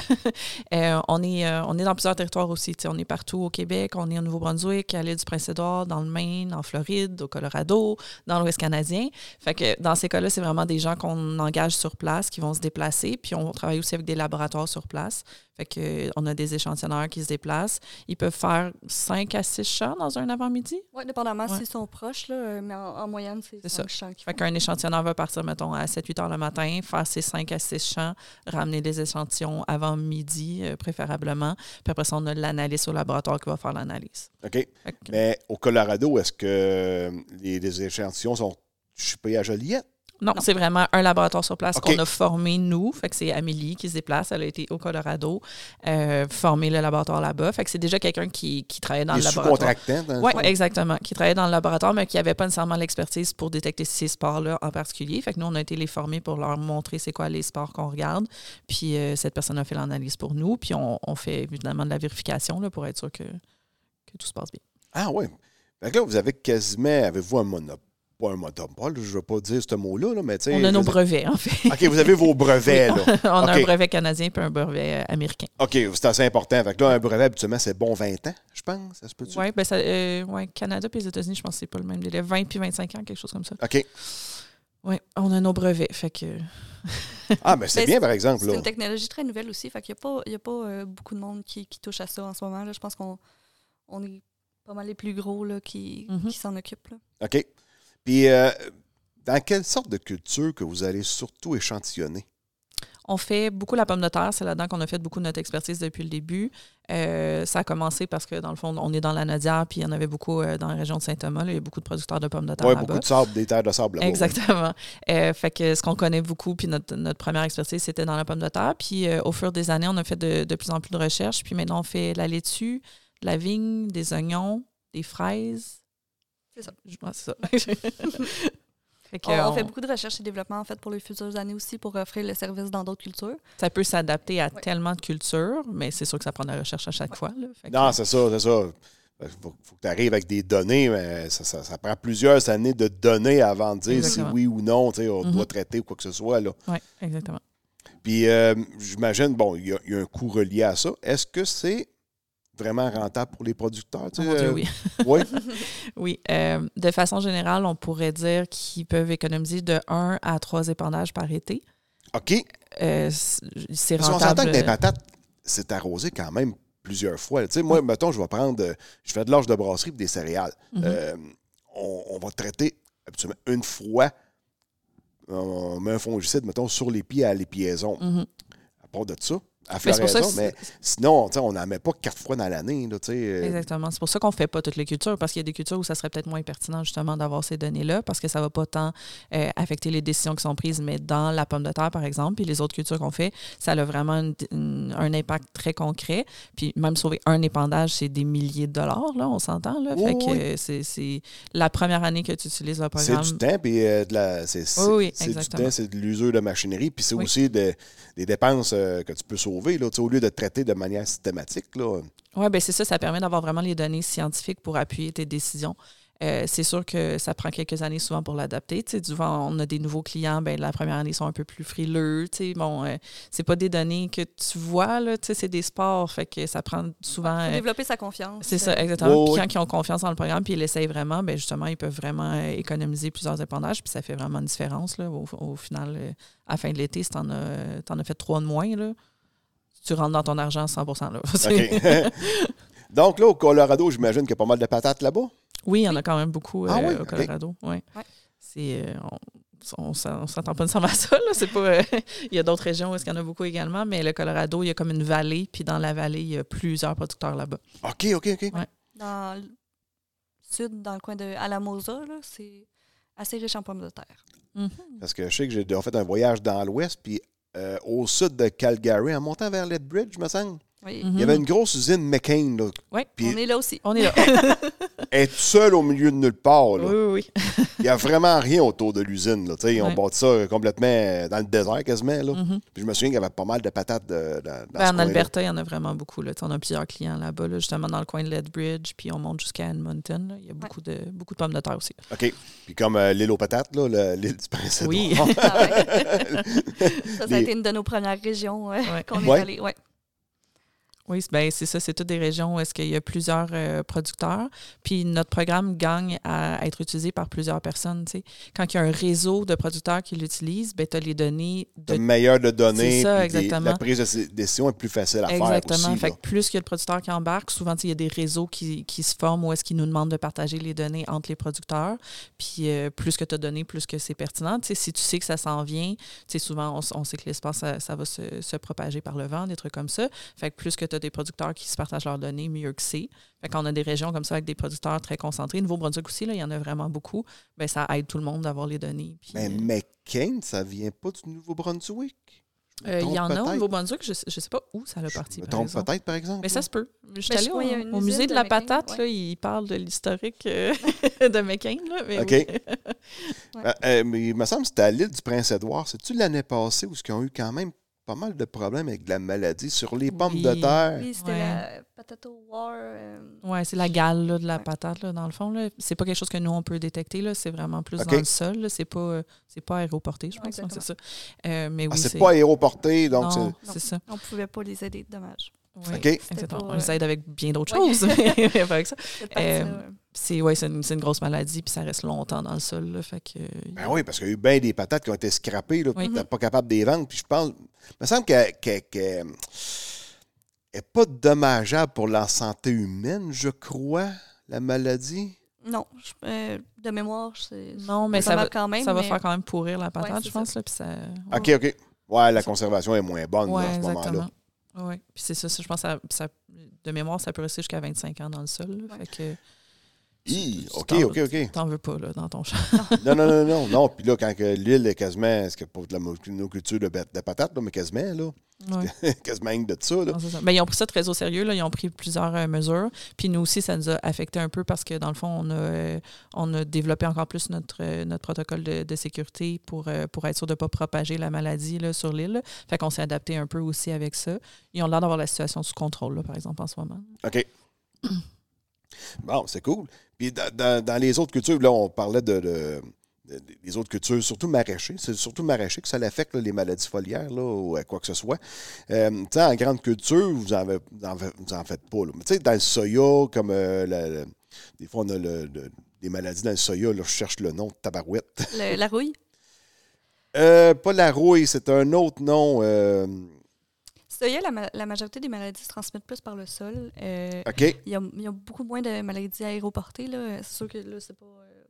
On, est, on est dans plusieurs territoires aussi. tu sais, On est partout au Québec, on est au Nouveau-Brunswick, à l'île du Prince-Édouard, dans le Maine, en Floride, au Colorado, dans l'Ouest canadien. Fait que dans ces cas-là, c'est vraiment des gens qu'on engage sur place, qui vont se déplacer. Puis on travaille aussi avec des laboratoires sur place. Fait que, euh, on a des échantillonneurs qui se déplacent. Ils peuvent faire 5 à 6 champs dans un avant-midi? Oui, dépendamment Ouais. s'ils sont proches, là, euh, mais en, en moyenne, c'est C'est cinq champs qui Fait qu'un échantillonneur va partir, mettons, à 7-8 heures le matin, faire ses 5 à 6 champs, ramener les échantillons avant midi, euh, préférablement. Puis après ça, on a l'analyste au laboratoire qui va faire l'analyse. OK. Que- Mais au Colorado, est-ce que les, les échantillons sont chipés à Joliette? Non, Non. c'est vraiment un laboratoire sur place qu'on a formé, nous. Fait que c'est Amélie qui se déplace. Elle a été au Colorado, euh, former le laboratoire là-bas. Fait que c'est déjà quelqu'un qui, qui travaillait dans le laboratoire. Oui, exactement. Qui travaillait dans le laboratoire, mais qui n'avait pas nécessairement l'expertise pour détecter ces sports-là en particulier. Fait que nous, on a été les former pour leur montrer c'est quoi les sports qu'on regarde. Puis euh, cette personne a fait l'analyse pour nous. Puis on, on fait évidemment de la vérification là, pour être sûr que, que tout se passe bien. Ah oui. Fait que là, vous avez quasiment, avez-vous un monopole? Pas un monopole, je ne veux pas dire ce mot-là, là, mais tu sais. On a nos brevets, en fait. OK, vous avez vos brevets, là. on a un brevet canadien puis un brevet euh, américain. OK, c'est assez important. Fait que là, un brevet, habituellement, c'est bon 20 ans, je pense. Ça se peut-tu? Oui, ben ça, euh, ouais, Canada et les États-Unis, je pense que c'est pas le même délai. 20 puis 25 ans, quelque chose comme ça. OK. Oui, on a nos brevets. Fait que. Ah, ben c'est Ben, bien, par exemple. C'est une technologie très nouvelle aussi. Fait qu'il n'y a pas, il y a pas euh, beaucoup de monde qui, qui touche à ça en ce moment. Là. Je pense qu'on on est pas mal les plus gros là, qui, qui s'en occupent. là. OK. Puis, euh, dans quelle sorte de culture que vous allez surtout échantillonner? On fait beaucoup la pomme de terre. C'est là-dedans qu'on a fait beaucoup de notre expertise depuis le début. Euh, ça a commencé parce que, dans le fond, on est dans la Nadière, puis il y en avait beaucoup euh, dans la région de Saint-Thomas. là. Il y a beaucoup de producteurs de pommes de terre Oui, beaucoup de sable, des terres de sable là-bas. Exactement. Euh, fait que ce qu'on connaît beaucoup, puis notre, notre première expertise, c'était dans la pomme de terre. Puis au fur des années, on a fait de, de plus en plus de recherches. Puis maintenant, on fait la laitue, de la vigne, des oignons, des fraises. C'est ça. Je- ouais, c'est ça. Fait que, On, fait beaucoup de recherche et développement en fait pour les futures années aussi pour offrir le service dans d'autres cultures. ça peut s'adapter à Ouais. tellement de cultures, mais c'est sûr que ça prend de la recherche à chaque fois. là. Fait que- Non, c'est ça, c'est ça. Il faut, faut que tu arrives avec des données, mais ça, ça- ça prend plusieurs années de données avant de dire Exactement. si oui ou non, tu sais, on Mhm. doit traiter ou quoi que ce soit. Oui, exactement. Puis, euh, j'imagine, bon, il y, a- il y a un coût relié à ça. Est-ce que c'est vraiment rentable pour les producteurs? tu Oh sais, Dieu, euh, oui. oui? Oui, euh, de façon générale, on pourrait dire qu'ils peuvent économiser de 1 à 3 épandages par été. OK. Euh, c'est Parce qu'on rentable. s'entend que les patates, c'est arrosé quand même plusieurs fois. Tu sais, moi, mettons, je vais prendre, je fais de l'orge de brasserie pour des céréales. Mhm. Euh, on, on va traiter habituellement une fois, on met un fongicide, mettons, sur les pieds à l'épiaison. Mhm. À part de ça, à Mais c'est pour ça mais c'est- sinon, on n'en met pas quatre fois dans l'année. euh, Exactement. C'est pour ça qu'on ne fait pas toutes les cultures, parce qu'il y a des cultures où ça serait peut-être moins pertinent justement d'avoir ces données-là, parce que ça ne va pas tant euh, affecter les décisions qui sont prises, mais dans la pomme de terre, par exemple, puis les autres cultures qu'on fait, ça a vraiment une- une- un impact très concret. Puis même sauver un épandage, c'est des milliers de dollars, là, on s'entend. Là. Oui, fait que euh, c'est- c'est la première année que tu utilises le C'est programme. du temps, puis euh, de la, c'est, c'est- Oui, c'est du temps, c'est de l'usure de machinerie, puis c'est aussi de- des dépenses que tu peux sauver, là, au lieu de traiter de manière systématique. Là. Oui, ben c'est ça, ça permet d'avoir vraiment les données scientifiques pour appuyer tes décisions. Euh, c'est sûr que ça prend quelques années souvent pour l'adapter. Tu sais, souvent, on a des nouveaux clients, ben, la première année, ils sont un peu plus frileux. Tu sais, bon, euh, c'est pas des données que tu vois, là, tu sais, c'est des sports, fait que ça prend souvent... Euh, développer sa confiance. c'est ça, exactement. Puis oui. quand ils ont confiance dans le programme puis ils l'essayent vraiment, ben justement, ils peuvent vraiment euh, économiser plusieurs épandages, puis ça fait vraiment une différence. Là, au, au final, euh, à la fin de l'été, si tu en, as fait trois de moins, là, tu rentres dans ton argent à 100% là. Donc là, au Colorado, j'imagine qu'il y a pas mal de patates là-bas? Oui, il y en a quand même beaucoup euh, Ah oui, au. Colorado. Ouais. Ouais. C'est, euh, on, on s'attend pas nécessairement à ça. Là. C'est pas, euh, il y a d'autres régions où il y en a beaucoup également, mais le Colorado, il y a comme une vallée, puis dans la vallée, il y a plusieurs producteurs là-bas. OK, OK, OK. Dans le sud, dans le coin de Alamosa, là, c'est assez riche en pommes de terre. Mhm. Parce que je sais que j'ai déjà fait un voyage dans l'ouest, puis euh, au sud de Calgary, en montant vers Lethbridge, me semble, Oui. Mhm. il y avait une grosse usine McCain. Là, puis On est là aussi. On est là. toute seule au milieu de nulle part. Là. oui, oui, oui. Il n'y a vraiment rien autour de l'usine. Là. Tu sais, Ils ont Ouais. bâti ça complètement dans le désert quasiment. Là. Mhm. Puis je me souviens qu'il y avait pas mal de patates de- dans, dans Ben, ce en. Alberta, il y en a vraiment beaucoup. Là. On a plusieurs clients là-bas, là, justement dans le coin de Lethbridge, puis on monte jusqu'à Edmonton. là. Il y a beaucoup, de, beaucoup de pommes de terre aussi. OK. Puis comme euh, l'île aux patates, là, le- l'île du prince Oui. Ah ouais. ça, ça a Les- été une de nos premières régions euh, Ouais. qu'on est Ouais. allé. Oui, c'est- ben, c'est ça, c'est toutes des régions où est-ce qu'il y a plusieurs euh, producteurs. Puis notre programme gagne à être utilisé par plusieurs personnes. Quand il y a un réseau de producteurs qui l'utilisent, ben, tu as les données Le de meilleur de données. C'est ça, des- exactement. la prise de décision est plus facile à Exactement. faire aussi. fait que plus qu'il y a de producteurs qui embarquent, souvent, il y a des réseaux qui, qui se forment où est-ce qu'ils nous demandent de partager les données entre les producteurs. Puis euh, plus que tu as donné, plus que c'est pertinent. Si tu sais que ça s'en vient, souvent, on, on sait que l'espace, ça, ça va se, se propager par le vent, des trucs comme ça. Fait que plus que tu tu as des producteurs qui se partagent leurs données, mieux que c'est. Fait qu'on a des régions comme ça avec des producteurs très concentrés. Nouveau-Brunswick aussi, là, il y en a vraiment beaucoup. Ben, ça aide tout le monde d'avoir les données. Puis, Mais euh, McCain, ça vient pas du Nouveau-Brunswick? Euh, il y en a au. Nouveau-Brunswick, je ne sais pas où ça a parti. Me par trompe exemple. peut-être, par exemple. Mais ça se peut. Je suis Ben, allée au, musée de, de la McCain, patate, ouais. là, il parle de l'historique euh, de McCain. Là, mais OK. oui. Euh, mais il me semble que c'était à l'île du Prince-Édouard. C'est-tu l'année passée où ils ont eu quand même pas mal de problèmes avec de la maladie sur les pommes de Oui. terre? Oui, c'était Ouais. la Potato War. euh, Oui, c'est la gale là, de la Ouais. patate, là, dans le fond. C'est pas quelque chose que nous, on peut détecter. Là. C'est vraiment plus dans le sol. C'est pas, euh, c'est pas aéroporté, je pense. c'est ça. Euh, mais oui, Ah, c'est pas aéroporté, donc non, c'est. ça. on ne pouvait pas les aider, dommage. Oui, OK. exactement. On les aide avec bien d'autres Ouais. choses. mais pas avec ça. Euh. C'est, ouais, c'est, une, c'est une grosse maladie, puis ça reste longtemps dans le sol. Là, fait que, Ben oui, parce qu'il y a eu bien des patates qui ont été scrappées, là, puis Oui. t'es pas capable de les vendre. Puis je pense. Il me semble qu'elle qu'elle- qu'elle est pas dommageable pour la santé humaine, je crois, la maladie. Non, je- euh, de mémoire, c'est. Non, mais ça pas va, quand même. ça va faire quand même pourrir la patate, je pense. Là, puis ça, OK, OK. Ouais, la conservation est moins bonne à ce moment-là. Oui, puis c'est ça, ça, je pense que ça, ça- de mémoire, ça peut rester jusqu'à 25 ans dans le sol. là. Ouais. Fait que Hi, OK, t'en- OK, OK. t'en veux pas là, dans ton champ. Non, non, non, non, non. Puis là, quand l'île est quasiment, est-ce que pas de la monoculture de, de patates, là, mais quasiment, là. Ouais. quasiment de ça, là. Non, ça. Ben, ils ont pris ça très au sérieux. Là. Ils ont pris plusieurs euh, mesures. Puis nous aussi, ça nous a affecté un peu parce que, dans le fond, on a, euh, on a développé encore plus notre, euh, notre protocole de, de sécurité pour, euh, pour être sûr de ne pas propager la maladie là, sur l'île. Fait qu'on s'est adapté un peu aussi avec ça. Ils ont l'air d'avoir la situation sous contrôle, là, par exemple, en ce moment. OK. Bon, c'est cool. Puis dans, dans- dans les autres cultures, là, on parlait de, de- de- des autres cultures, surtout maraîchers. C'est surtout maraîchers que ça l'affecte, les maladies foliaires, là, ou euh, quoi que ce soit. Euh, tu sais, en grande culture, vous en, avez- vous en, fait- vous en faites pas. là. Mais tu sais, dans le soya, comme euh, la- la- des fois, on a le- le- des maladies dans le soya, là, je cherche le nom, tabarouette. Le- la rouille? Euh, pas la rouille, c'est un autre nom. Soya, la, ma- la majorité des maladies se transmettent plus par le sol. Euh, OK. Il y, a, il y a beaucoup moins de maladies aéroportées. là. C'est sûr que là, c'est pas. euh,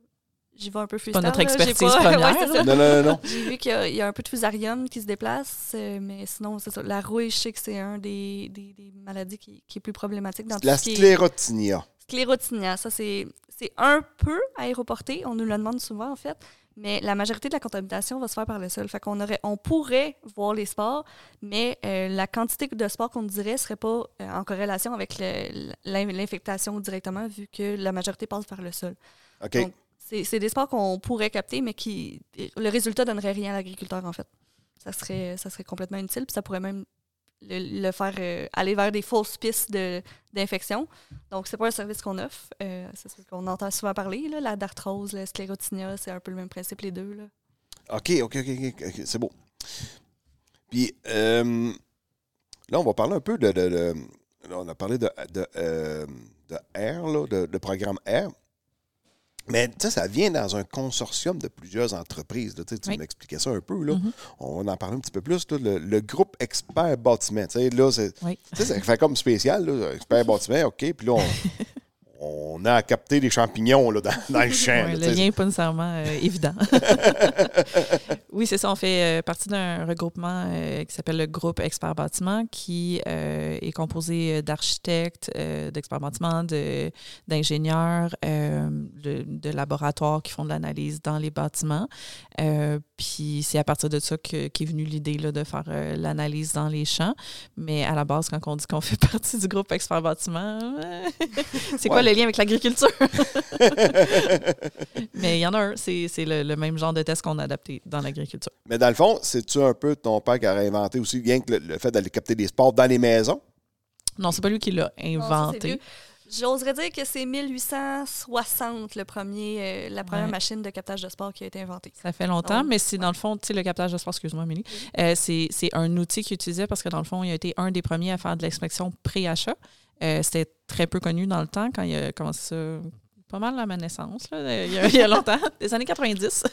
J'y vais un peu freestyle. pas notre expertise pas- première, Ouais. Non, non, non, non. J'ai vu qu'il y a, il y a un peu de fusarium qui se déplace, euh, mais sinon, c'est ça. La rouille, je sais que c'est un des, des- des maladies qui, qui est plus problématique dans tout La sclérotinia. sclérotinia. Ça, c'est c'est un peu aéroporté. On nous le demande souvent, en fait. Mais la majorité de la contamination va se faire par le sol. Fait qu'on aurait, on pourrait voir les spores, mais euh, la quantité de spores qu'on dirait ne serait pas euh, en corrélation avec l'infectation directement, vu que la majorité passe par le sol. OK. C'est des spores qu'on pourrait capter, mais qui le résultat donnerait rien à l'agriculteur, en fait. Ça serait, ça serait complètement inutile, puis ça pourrait même le, faire euh, aller vers des fausses pistes d'infection. Donc, c'est pas un service qu'on offre. Euh, c'est ce qu'on entend souvent parler. Là, la darthrose, la sclérotinia, c'est un peu le même principe, les deux. Là. OK, OK, OK, c'est beau. Puis euh, là, on va parler un peu de. on a parlé de, de, de R, là, de programme R. Mais ça vient dans un consortium de plusieurs entreprises. là. Tu Oui. m'expliquais ça un peu. Là. Mhm. On va en parler un petit peu plus. là. Le, le groupe Expert Bâtiment. Là, c'est, Oui. ça fait comme spécial. Là. Expert Bâtiment, OK. Puis là, on, on a capté des champignons là, dans, dans le champ. Ouais, là, le lien n'est pas nécessairement euh, évident. oui, c'est ça. On fait euh, partie d'un regroupement euh, qui s'appelle le groupe Expert Bâtiment, qui est composé d'architectes, d'experts bâtiments, de- d'ingénieurs, de, de laboratoires qui font de l'analyse dans les bâtiments. Puis c'est à partir de ça que- qu'est venue l'idée de faire l'analyse dans les champs. Mais à la base, quand on dit qu'on fait partie du groupe Expert Bâtiment, c'est quoi Ouais. Le lien avec l'agriculture? Mais il y en a un, c'est c'est le, le même genre de test qu'on a adapté dans l'agriculture. Mais dans le fond, c'est-tu un peu ton père qui a inventé aussi rien que le, le fait d'aller capter des sports dans les maisons? Non, c'est pas lui qui l'a inventé. J'oserais dire que c'est 1860 le premier, euh, la première Ouais. machine de captage de sport qui a été inventée. Ça fait longtemps, Donc, mais c'est dans le fond, tu sais, le captage de sport, excuse-moi, Amélie, euh, c'est c'est un outil qu'il utilisait parce que dans le fond, il a été un des premiers à faire de l'inspection pré-achat. Euh, C'était très peu connu dans le temps quand il a commencé ça. Pas mal à ma naissance, là, il, y a, il y a longtemps, des années 90.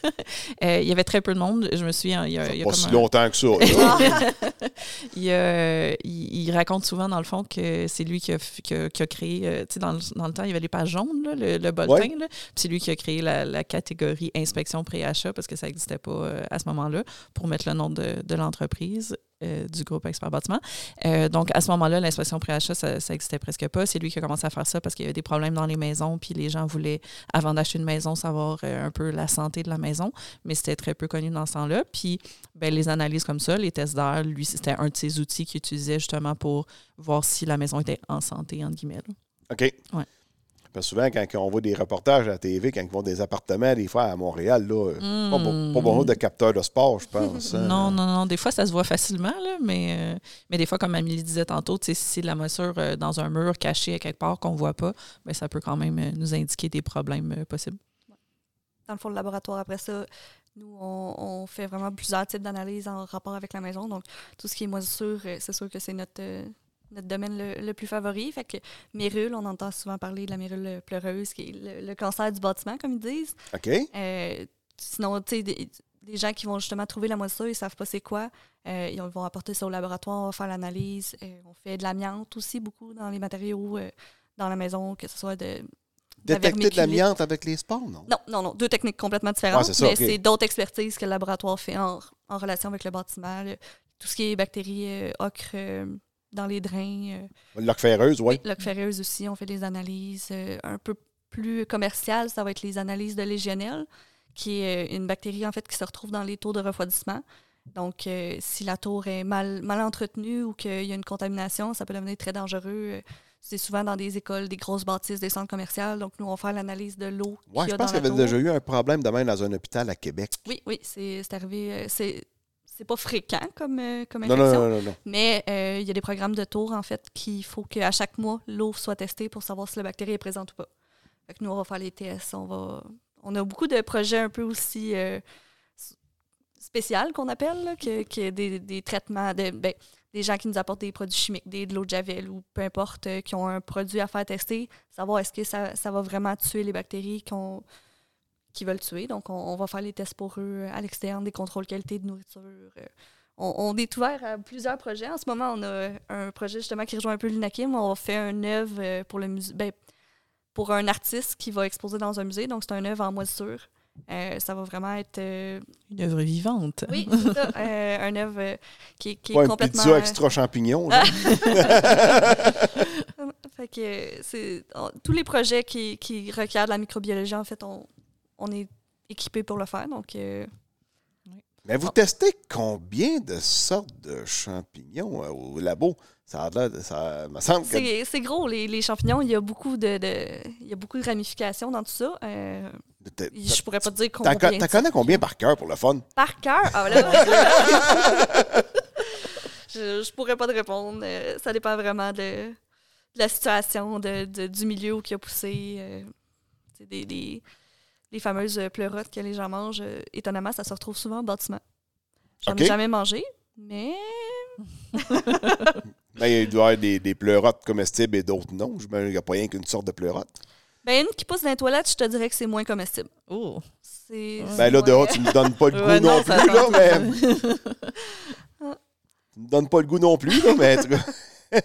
Euh, il y avait très peu de monde. Je me souviens, il y a, il y a Pas comme si un- longtemps que ça. il, euh, il, il raconte souvent, dans le fond, que c'est lui qui a, qui a- qui a créé, euh, tu sais, dans le, dans le temps, il y avait les pages jaunes, là, le, le bulletin, Ouais. là. Puis c'est lui qui a créé la, la catégorie inspection pré-achat parce que ça n'existait pas euh, à ce moment-là pour mettre le nom de, de l'entreprise. Euh, du groupe Expert Bâtiment. Euh, donc, à ce moment-là, l'inspection pré-achat, ça n'existait presque pas. C'est lui qui a commencé à faire ça parce qu'il y avait des problèmes dans les maisons, puis les gens voulaient, avant d'acheter une maison, savoir euh, un peu la santé de la maison, mais c'était très peu connu dans ce temps-là. Puis, ben, les analyses comme ça, les tests d'air, lui, c'était un de ses outils qu'il utilisait justement pour voir si la maison était en santé, entre guillemets. là. OK. Ouais. Parce que souvent, quand on voit des reportages à la TV, quand ils vont des appartements, des fois à Montréal, là, euh, pas, pas beaucoup de capteurs de sport, je pense. hein. Hmm. Non, non, non. Des fois, ça se voit facilement, là, mais, euh, mais des fois, comme Amélie disait tantôt, si c'est de la moisissure euh, dans un mur caché à quelque part qu'on ne voit pas, ben, ça peut quand même euh, nous indiquer des problèmes euh, possibles. Dans le fond, le laboratoire, après ça, nous, on, on fait vraiment plusieurs types d'analyses en rapport avec la maison. Donc, tout ce qui est moisissure, c'est sûr que c'est notre, euh, notre domaine le, le plus favori. Fait que mérule, on entend souvent parler de la mérule pleureuse, qui est le, le cancer du bâtiment, comme ils disent. OK. Euh, sinon, tu sais, des, des gens qui vont justement trouver la moisissure, ils ne savent pas c'est quoi. Euh, ils vont apporter ça au laboratoire, on va faire l'analyse. Euh, on fait de l'amiante aussi beaucoup dans les matériaux dans la maison, que ce soit de. Détecter de l'amiante avec les sports, non? Non, non, non, deux techniques complètement différentes. C'est ça, mais c'est d'autres expertises que le laboratoire fait en, en relation avec le bâtiment. le- tout ce qui est bactéries, ocre dans les drains. euh, Loque ferreuse, oui. Loque ferreuse aussi, on fait des analyses euh, un peu plus commerciales. Ça va être les analyses de Légionelle, qui est euh, une bactérie en fait qui se retrouve dans les tours de refroidissement. Donc, euh, si la tour est mal, mal entretenue ou qu'il y a une contamination, ça peut devenir très dangereux. C'est souvent dans des écoles, des grosses bâtisses, des centres commerciaux. Donc, nous, on faire l'analyse de l'eau. Y je pense qu'il y avait tour. déjà eu un problème de même dans un hôpital à Québec. Oui, oui, c'est arrivé. C'est c'est pas fréquent comme, euh, comme infection. non, non, non, non. Mais euh, il y a des programmes de tours, en fait, qu'il faut qu'à chaque mois, l'eau soit testée pour savoir si la bactérie est présente ou pas. Fait que nous, on va faire les tests. On, va... on a beaucoup de projets un peu aussi euh, s- spéciaux qu'on appelle, là, que, que des, des traitements, de, ben, des gens qui nous apportent des produits chimiques, des, de l'eau de javel ou peu importe, euh, qui ont un produit à faire tester, savoir est-ce que ça, ça va vraiment tuer les bactéries qu'on qui veulent tuer. Donc, on, on va faire les tests pour eux à l'externe, des contrôles qualité de nourriture. euh, on, on est ouvert à plusieurs projets. En ce moment, on a un projet justement qui rejoint un peu l'INAKIM. On fait un œuvre euh, pour le musée, ben, pour un artiste qui va exposer dans un musée. Donc, c'est un œuvre en moisissure. Euh, ça va vraiment être. euh, Une œuvre vivante. oui, c'est ça. euh, un œuvre euh, qui, est- qui est Pas une complètement. pizza extra champignons. là. fait que c'est on- tous les projets qui, qui requièrent de la microbiologie, en fait, on, on est équipé pour le faire. Donc, euh, Mais vous testez combien de sortes de champignons euh, au labo? Ça ça me semble que. c'est gros, les, les champignons. Il y a beaucoup de, de- il y a beaucoup de ramifications dans tout ça. Euh, je pourrais pas te dire combien. t'en connais combien par cœur pour le fun? Par cœur? Ah, voilà. je, je pourrais pas te répondre. Euh, ça dépend vraiment de, de la situation, de, de- du milieu où il a poussé. euh, des- les fameuses pleurotes que les gens mangent. euh, étonnamment, ça se retrouve souvent en bâtiment. J'en ai jamais mangé, mais Ben, il doit y avoir des, des pleurotes comestibles et d'autres non. Je qu'il n'y a pas rien qu'une sorte de pleurote. ben, une qui pousse dans les toilettes, je te dirais que c'est moins comestible. Oh. C'est, Ben là, dehors, tu me donnes pas le goût Ouais, non, plus, là, mais. tu me donnes pas le goût non plus, là, mais.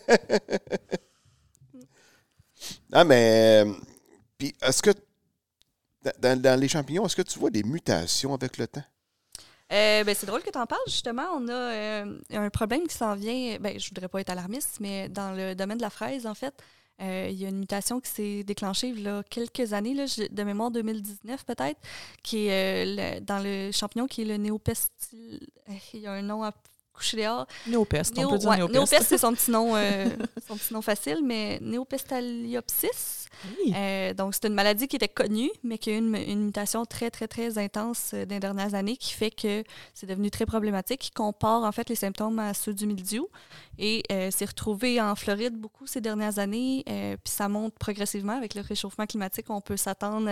ah, mais. euh, Puis, est-ce que. Dans- les champignons, est-ce que tu vois des mutations avec le temps? Euh, ben, c'est drôle que tu en parles, justement. On a euh, un problème qui s'en vient. Ben, je voudrais pas être alarmiste, mais dans le domaine de la fraise, en fait, euh, il y a une mutation qui s'est déclenchée il y a quelques années, là, de mémoire 2019 peut-être, qui est le- dans le champignon qui est le néopestil. Il y a un nom à coucher dehors. Néopeste, on Néo- peut dire ouais, néopeste. néopeste, c'est son petit nom, euh, son petit nom facile, mais néopestaliopsis. Oui. Euh, donc, c'est une maladie qui était connue, mais qui a eu une, une mutation très, très, très intense euh, dans les dernières années qui fait que c'est devenu très problématique, qui compare en fait les symptômes à ceux du mildiou. Et euh, c'est retrouvé en Floride beaucoup ces dernières années, puis ça monte progressivement avec le réchauffement climatique. On peut s'attendre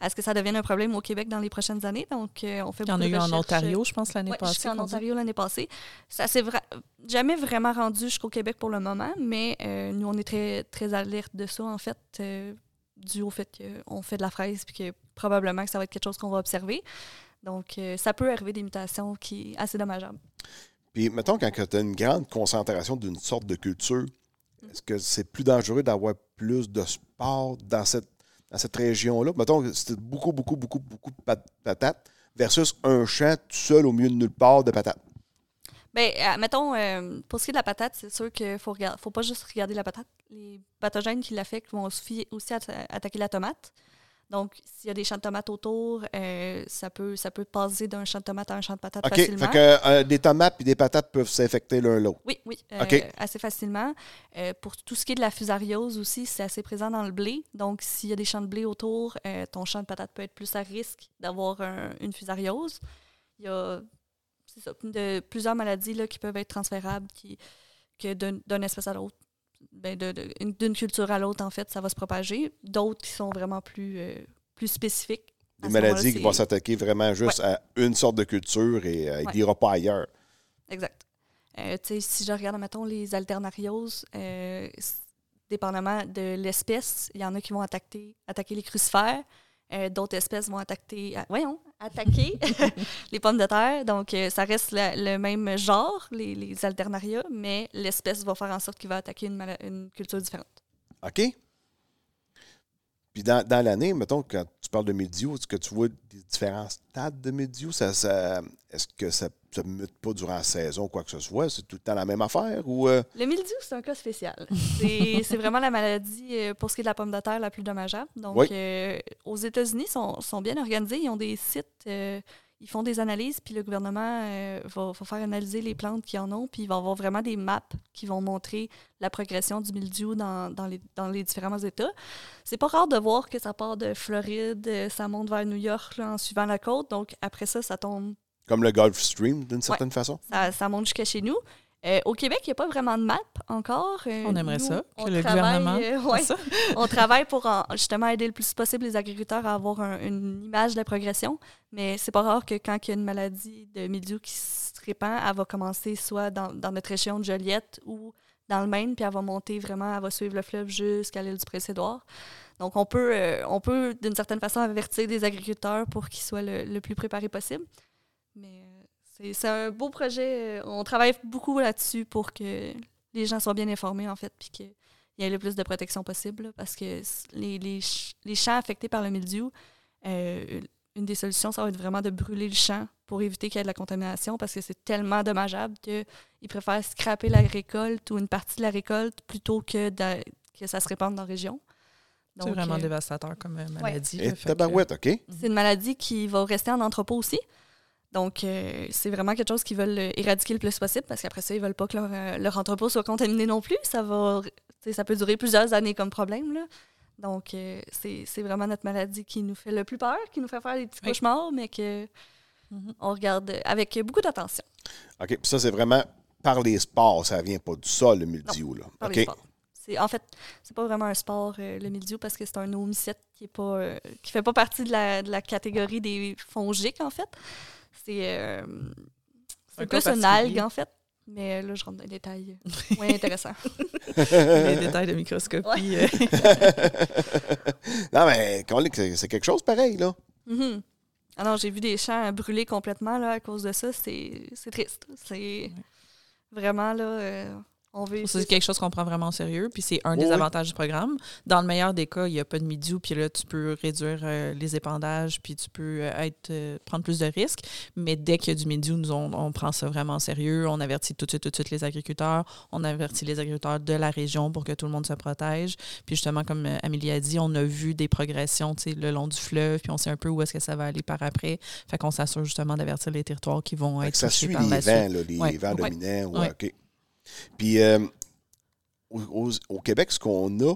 à ce que ça devienne un problème au Québec dans les prochaines années. Donc, on fait Il y en a eu en Ontario, je pense, l'année Ouais, passée. dit. Ontario l'année passée. Ça s'est vra- jamais vraiment rendu jusqu'au Québec pour le moment, mais euh, nous, on est très, très alerte de ça, en fait, euh, dû au fait qu'on fait de la fraise puis que probablement que ça va être quelque chose qu'on va observer. Donc, euh, ça peut arriver des mutations qui assez dommageables. Puis, mettons, quand tu as une grande concentration d'une sorte de culture, est-ce que c'est plus dangereux d'avoir plus de sport dans cette, dans cette région-là? Mettons, c'était beaucoup, beaucoup, beaucoup, beaucoup de pat- patates versus un champ tout seul au milieu de nulle part de patates. Ben, euh, mettons, euh, pour ce qui est de la patate, c'est sûr qu'il faut, regarder, faut pas juste regarder la patate. Les pathogènes qui l'affectent vont aussi, aussi atta- attaquer la tomate. Donc, s'il y a des champs de tomates autour, euh, ça, peut, ça peut passer d'un champ de tomates à un champ de patates OK. facilement. Fait que euh, des tomates et des patates peuvent s'infecter l'un l'autre. Oui, oui, euh, OK. assez facilement. Pour tout ce qui est de la fusariose aussi, c'est assez présent dans le blé. Donc, s'il y a des champs de blé autour, ton champ de patates peut être plus à risque d'avoir un- une fusariose. Il y a c'est ça, de, plusieurs maladies là, qui peuvent être transférables qui, que d'un d'une espèce à l'autre. Ben, D'une culture à l'autre, en fait, ça va se propager. D'autres qui sont vraiment plus, euh, plus spécifiques. Des maladies qui vont s'attaquer vraiment juste à une sorte de culture et euh, Ouais. n'ira pas ailleurs. Exact. Euh, si je regarde, mettons, les alternarioses, euh, dépendamment de l'espèce, il y en a qui vont attaquer, attaquer les crucifères. D'autres espèces vont attaquer, ah, voyons, attaquer les pommes de terre. Donc, euh, ça reste le même genre, les, les mais l'espèce va faire en sorte qu'il va attaquer une, culture différente. OK? Puis dans, dans l'année, mettons, quand tu parles de mildiou, est-ce que tu vois des différents stades de mildiou? Ça, ça, est-ce que ça ne mute pas durant la saison quoi que ce soit? C'est tout le temps la même affaire? Ou, euh, Le mildiou, c'est un cas spécial. C'est vraiment la maladie, euh, pour ce qui est de la pomme de terre, la plus dommageable. Donc, Oui. euh, aux États-Unis, ils sont, sont bien organisés. Ils ont des sites, euh, ils font des analyses, puis le gouvernement va, va faire analyser les plantes qui en ont, puis il va avoir vraiment des maps qui vont montrer la progression du mildiou dans, dans les, dans les différents États. C'est pas rare de voir que ça part de Floride, ça monte vers New York là, en suivant la côte. Donc, après ça, ça tombe comme le Gulf Stream, d'une certaine façon? ça, ça monte jusqu'à chez nous. Euh, au Québec, il n'y a pas vraiment de map encore. Euh, On aimerait nous, ça, on que le travaille, gouvernement euh, fasse ouais, ça. on travaille pour en- justement aider le plus possible les agriculteurs à avoir un- une image de la progression. Mais c'est pas rare que quand il y a une maladie de mildiou qui se répand, elle va commencer soit dans, dans notre région de Joliette ou dans le Maine, puis elle va monter vraiment, elle va suivre le fleuve jusqu'à l'île du Prince-Édouard. Donc, on peut, euh, on peut d'une certaine façon, avertir des agriculteurs pour qu'ils soient le, le plus préparés possible. Mais euh, c'est- c'est un beau projet. euh, On travaille beaucoup là-dessus pour que les gens soient bien informés, en fait, puis qu'il y ait le plus de protection possible. là, parce que les, les, ch- les champs affectés par le mildiou, euh, une des solutions, ça va être vraiment de brûler le champ pour éviter qu'il y ait de la contamination parce que c'est tellement dommageable qu'ils préfèrent scraper la récolte ou une partie de la récolte plutôt que, de- que ça se répande dans la région. C'est vraiment euh, dévastateur comme maladie. Et tabarouette, OK? c'est une maladie qui va rester en entrepôt aussi. Donc, euh, c'est vraiment quelque chose qu'ils veulent euh, éradiquer le plus possible parce qu'après ça, ils veulent pas que leur, euh, leur entrepôt soit contaminé non plus. Ça va, ça peut durer plusieurs années comme problème. Là. Donc, euh, c'est c'est vraiment notre maladie qui nous fait le plus peur, qui nous fait faire des petits Oui. cauchemars, mais que Mhm. on regarde avec beaucoup d'attention OK. Puis ça, c'est vraiment par les sports. Ça vient pas du sol, le mildiou. Là. par les sports. En fait, c'est pas vraiment un sport, euh, le mildiou, parce que c'est un omicète qui est pas euh, qui fait pas partie de la, de la catégorie des fongiques, en fait. C'est euh, c'est plus une algue, en fait. Mais là, je rentre dans les détails euh, moins intéressants. les détails de microscopie. euh, non, mais c'est c'est quelque chose pareil, là. Mhm. Ah non, j'ai vu des champs brûlés complètement là, à cause de ça. C'est c'est triste. C'est vraiment là. euh, on veut. C'est quelque chose qu'on prend vraiment au sérieux, puis c'est un Oui, des oui. avantages du programme. Dans le meilleur des cas, il n'y a pas de midiou, puis là, tu peux réduire euh, les épandages, puis tu peux euh, être, euh, prendre plus de risques. Mais dès qu'il y a du midiou, nous, on, on prend ça vraiment au sérieux. On avertit tout de suite, tout de suite les agriculteurs. On avertit les agriculteurs de la région pour que tout le monde se protège. Puis justement, comme euh, Amélie a dit, on a vu des progressions tu sais, le long du fleuve, puis on sait un peu où est-ce que ça va aller par après. Fait qu'on s'assure justement d'avertir les territoires qui vont Fait être que ça touchés suit par les la vents, suite. là, les Ouais. vents dominants. ouais, Ouais. OK. Puis, euh, au, au- au Québec, ce qu'on a,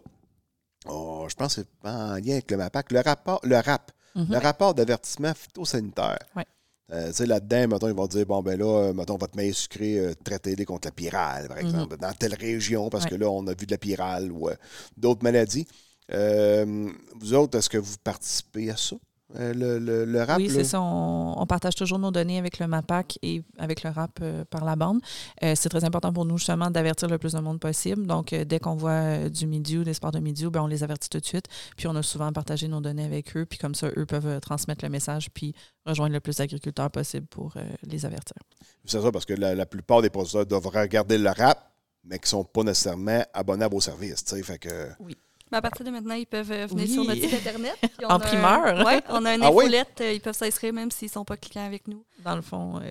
oh, je pense que c'est en lien avec le MAPAC, le, rapport, le RAP, Mhm. le rapport d'avertissement phytosanitaire. Euh, tu sais, là-dedans, mettons, ils vont dire, bon, ben là, euh, mettons, votre maïs sucré, euh, traitez-les contre la pyrale, par exemple, dans telle région, parce Mhm. Ouais. que là, on a vu de la pyrale ou euh, d'autres maladies. Vous autres, est-ce que vous participez à ça, euh, le, le, le RAP? Oui, c'est ça. On, on partage toujours nos données avec le MAPAC et avec le RAP euh, par la bande. Euh, c'est très important pour nous, justement, d'avertir le plus de monde possible. Donc, euh, dès qu'on voit euh, du milieu, des sports de milieu, ben, on les avertit tout de suite. Puis, on a souvent partagé nos données avec eux. Puis, comme ça, eux peuvent euh, transmettre le message puis rejoindre le plus d'agriculteurs possible pour euh, les avertir. C'est ça, parce que la, la plupart des producteurs doivent regarder le rap, mais qui ne sont pas nécessairement abonnés à vos services. tu sais, Fait que, Mais à partir de maintenant, ils peuvent euh, venir Oui. sur notre site Internet. En primeur. ouais, on a une Ah oui? infolette. euh, ils peuvent s'inscrire même s'ils ne sont pas clients avec nous. Dans le fond, euh,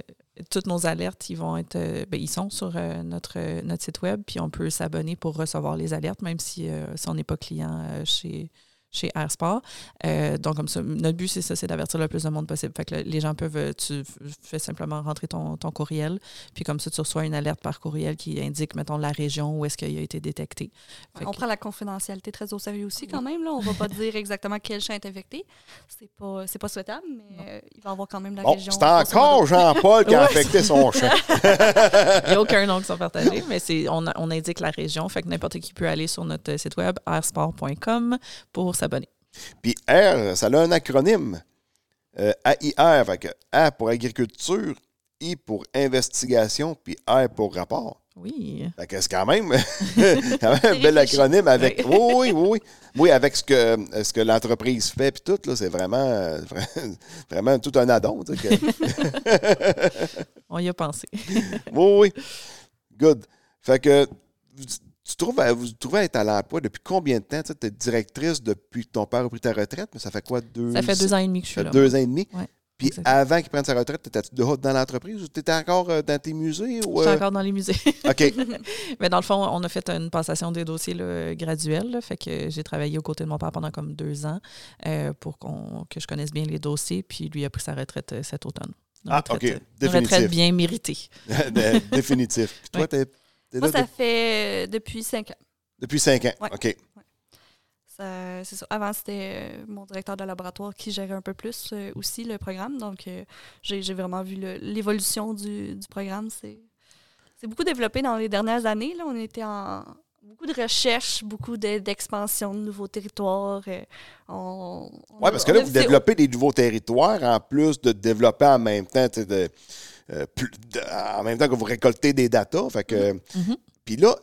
toutes nos alertes, ils vont être, euh, ben, ils sont sur euh, notre, notre site web, puis on peut s'abonner pour recevoir les alertes, même si, si on n'est pas client euh, chez, Airsport. Euh, donc, comme ça, notre but, c'est ça, c'est d'avertir le plus de monde possible. Fait que là, les gens peuvent, euh, tu fais simplement rentrer ton, ton courriel, puis comme ça, tu reçois une alerte par courriel qui indique, mettons, la région où est-ce qu'il a été détecté. Fait On que- prend la confidentialité très au sérieux aussi, quand même. Là. On va pas dire exactement quel champ est infecté. C'est pas, c'est pas souhaitable, mais euh, il va y avoir quand même la Bon, région. c'est encore Jean-Paul qui a Ouais. affecté son champ. Il n'y a aucun nom qui sont partagés, mais c'est, on, on indique la région. Fait que n'importe qui peut aller sur notre site web, airsport.com, pour s'abonner. Puis R, ça a un acronyme. Euh, AIR, fait que A pour agriculture, I pour investigation, puis R pour rapport. Oui. Fait que c'est quand même, un bel acronyme avec. Oui. Oui, oui, oui, avec ce que, ce que l'entreprise fait, puis tout, là, c'est vraiment, euh, vraiment tout un addon. tu sais, que- On y a pensé. oui, oui. Good. Fait que tu trouves, à- vous trouvez être à l'emploi depuis combien de temps? Tu es directrice depuis que ton père a pris ta retraite, mais ça fait quoi? Deux, Ça fait deux ans et demi que je suis là. deux ans et demi? Ouais, Puis exactement. avant qu'il prenne sa retraite, étais-tu déjà dans l'entreprise ou tu étais encore euh, dans tes musées? Ou, Je suis euh? encore dans les musées. OK. Mais dans le fond, on a fait une passation des dossiers là, graduelle. là. fait que j'ai travaillé aux côtés de mon père pendant comme deux ans euh, pour qu'on, que je connaisse bien les dossiers. Puis lui a pris sa retraite euh, cet automne. Une Ah, retraite, OK. euh, Une Définitif. retraite bien méritée. Définitif. Puis toi, Oui. Moi, ça de- fait euh, depuis cinq ans. depuis cinq ans. Ouais. OK. Ça- c'est ça. Avant, c'était euh, mon directeur de laboratoire qui gérait un peu plus euh, aussi le programme. Donc, euh, j'ai j'ai vraiment vu le- l'évolution du, du programme. C'est c'est beaucoup développé dans les dernières années. Là. On était en beaucoup de recherche, beaucoup de- d'expansion de nouveaux territoires. euh, Oui, parce que là, vous développez des nouveaux territoires en plus de développer en même temps, de, euh, plus- en même temps que vous récoltez des datas. Fait que, Mhm. Puis là,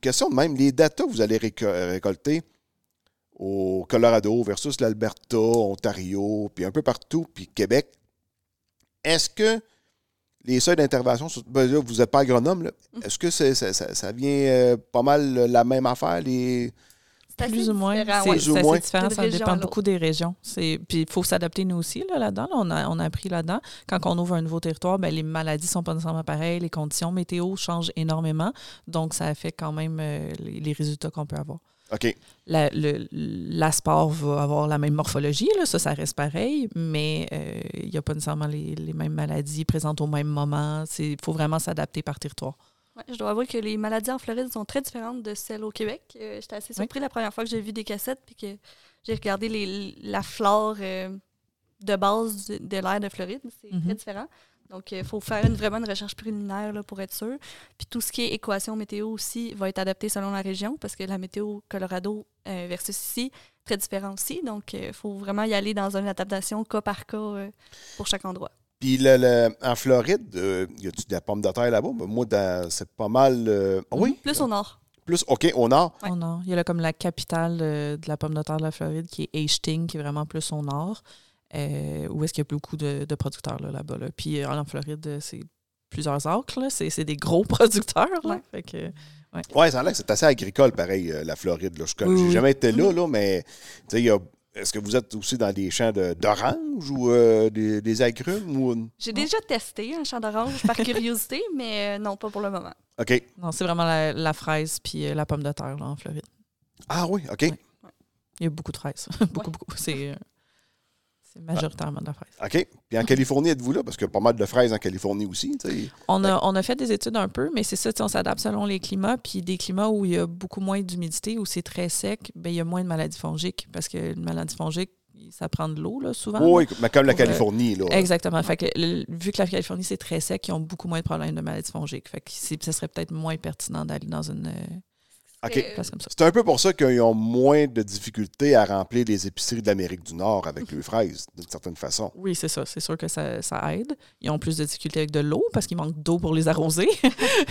question de même, les datas que vous allez réco- récolter au Colorado versus l'Alberta, Ontario, puis un peu partout, puis Québec, est-ce que les seuils d'intervention, ben vous n'êtes pas agronome, là, est-ce que c'est- ça, ça- ça vient euh, pas mal la même affaire, les... Plus ou moins. différent, C'est ouais. Plus ou c'est assez moins. différent. Ça dépend beaucoup des régions. Puis il faut s'adapter nous aussi là, là-dedans. là. on, a, on a appris là-dedans. Quand on ouvre un nouveau territoire, ben, les maladies sont pas nécessairement pareilles. Les conditions météo changent énormément. Donc, ça affecte quand même euh, les, les résultats qu'on peut avoir. OK. La, le, la sport va avoir la même morphologie, là, ça, ça reste pareil, mais euh, il n'y a pas nécessairement les, les mêmes maladies présentes au même moment. Il faut vraiment s'adapter par territoire. Ouais, je dois avouer que les maladies en Floride sont très différentes de celles au Québec. Euh, J'étais assez surpris la première fois que j'ai vu des cassettes puis que j'ai regardé les, la flore euh, de base de l'air de Floride. C'est Mhm. très différent. Donc, il faut faire une, vraiment une recherche préliminaire là, pour être sûr. Puis tout ce qui est équation météo aussi va être adapté selon la région parce que la météo Colorado euh, versus ici, très différent aussi. Donc, il faut vraiment y aller dans une adaptation cas par cas euh, pour chaque endroit. Puis le- le- en Floride, euh, y a-tu de la pomme de terre là-bas? Ben, Moi, c'est pas mal... euh, oui? Plus au nord. Plus, OK, au nord. Ouais. Au nord. Il y a là comme la capitale euh, de la pomme de terre de la Floride, qui est Hastings, qui est vraiment plus au nord, euh, où est-ce qu'il y a beaucoup de, de producteurs là, là-bas. là. Puis euh, en Floride, c'est plusieurs acres. là. C'est des gros producteurs. là. Ouais. Fait que, Oui, ça a l'air que c'est assez agricole, pareil, euh, la Floride. là. Je n'ai oui. jamais été là, là mais tu sais, il y a- est-ce que vous êtes aussi dans des champs de- d'oranges ou euh, des, des agrumes? Ou... J'ai déjà testé un champ d'orange par curiosité, mais euh, non, pas pour le moment. OK. non, c'est vraiment la, la fraise puis euh, la pomme de terre là, en Floride. Ah oui, OK. Ouais. Il y a beaucoup de fraises. beaucoup, Ouais. beaucoup. C'est euh, c'est majoritairement de la fraise. OK. Puis en Californie, êtes-vous là? Parce qu'il y a pas mal de fraises en Californie aussi. On a, on a fait des études un peu, mais c'est ça, on s'adapte selon les climats. Puis des climats où il y a beaucoup moins d'humidité, où c'est très sec, ben, il y a moins de maladies fongiques. Parce que une maladie fongique, ça prend de l'eau, là, souvent. Oui, mais comme la euh, Californie. Là. Exactement. Fait que le- vu que la Californie, c'est très sec, ils ont beaucoup moins de problèmes de maladies fongiques. Fait que ce serait peut-être moins pertinent d'aller dans une C'est un peu pour ça qu'ils ont moins de difficultés à remplir les épiceries d'Amérique du Nord avec les fraises, d'une certaine façon. Oui, c'est ça. C'est sûr que ça, ça aide. Ils ont plus de difficultés avec de l'eau parce qu'il manque d'eau pour les arroser.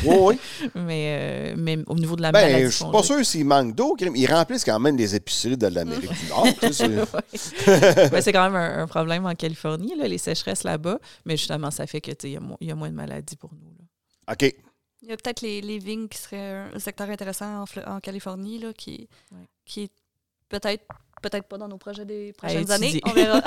Oui, oui. mais, euh, mais au niveau de la maladie Ben, je suis pas sûr s'il manque d'eau. Ils remplissent quand même les épiceries de l'Amérique du Nord. c'est-. Ben, c'est quand même un, un problème en Californie, là, les sécheresses là-bas. Mais justement, ça fait que il y, a y moins de maladies pour nous. là. OK. Il y a peut-être les, les vignes qui seraient un secteur intéressant en, Californie, là, qui, Ouais. qui est peut-être peut-être pas dans nos projets des prochaines années. On verra.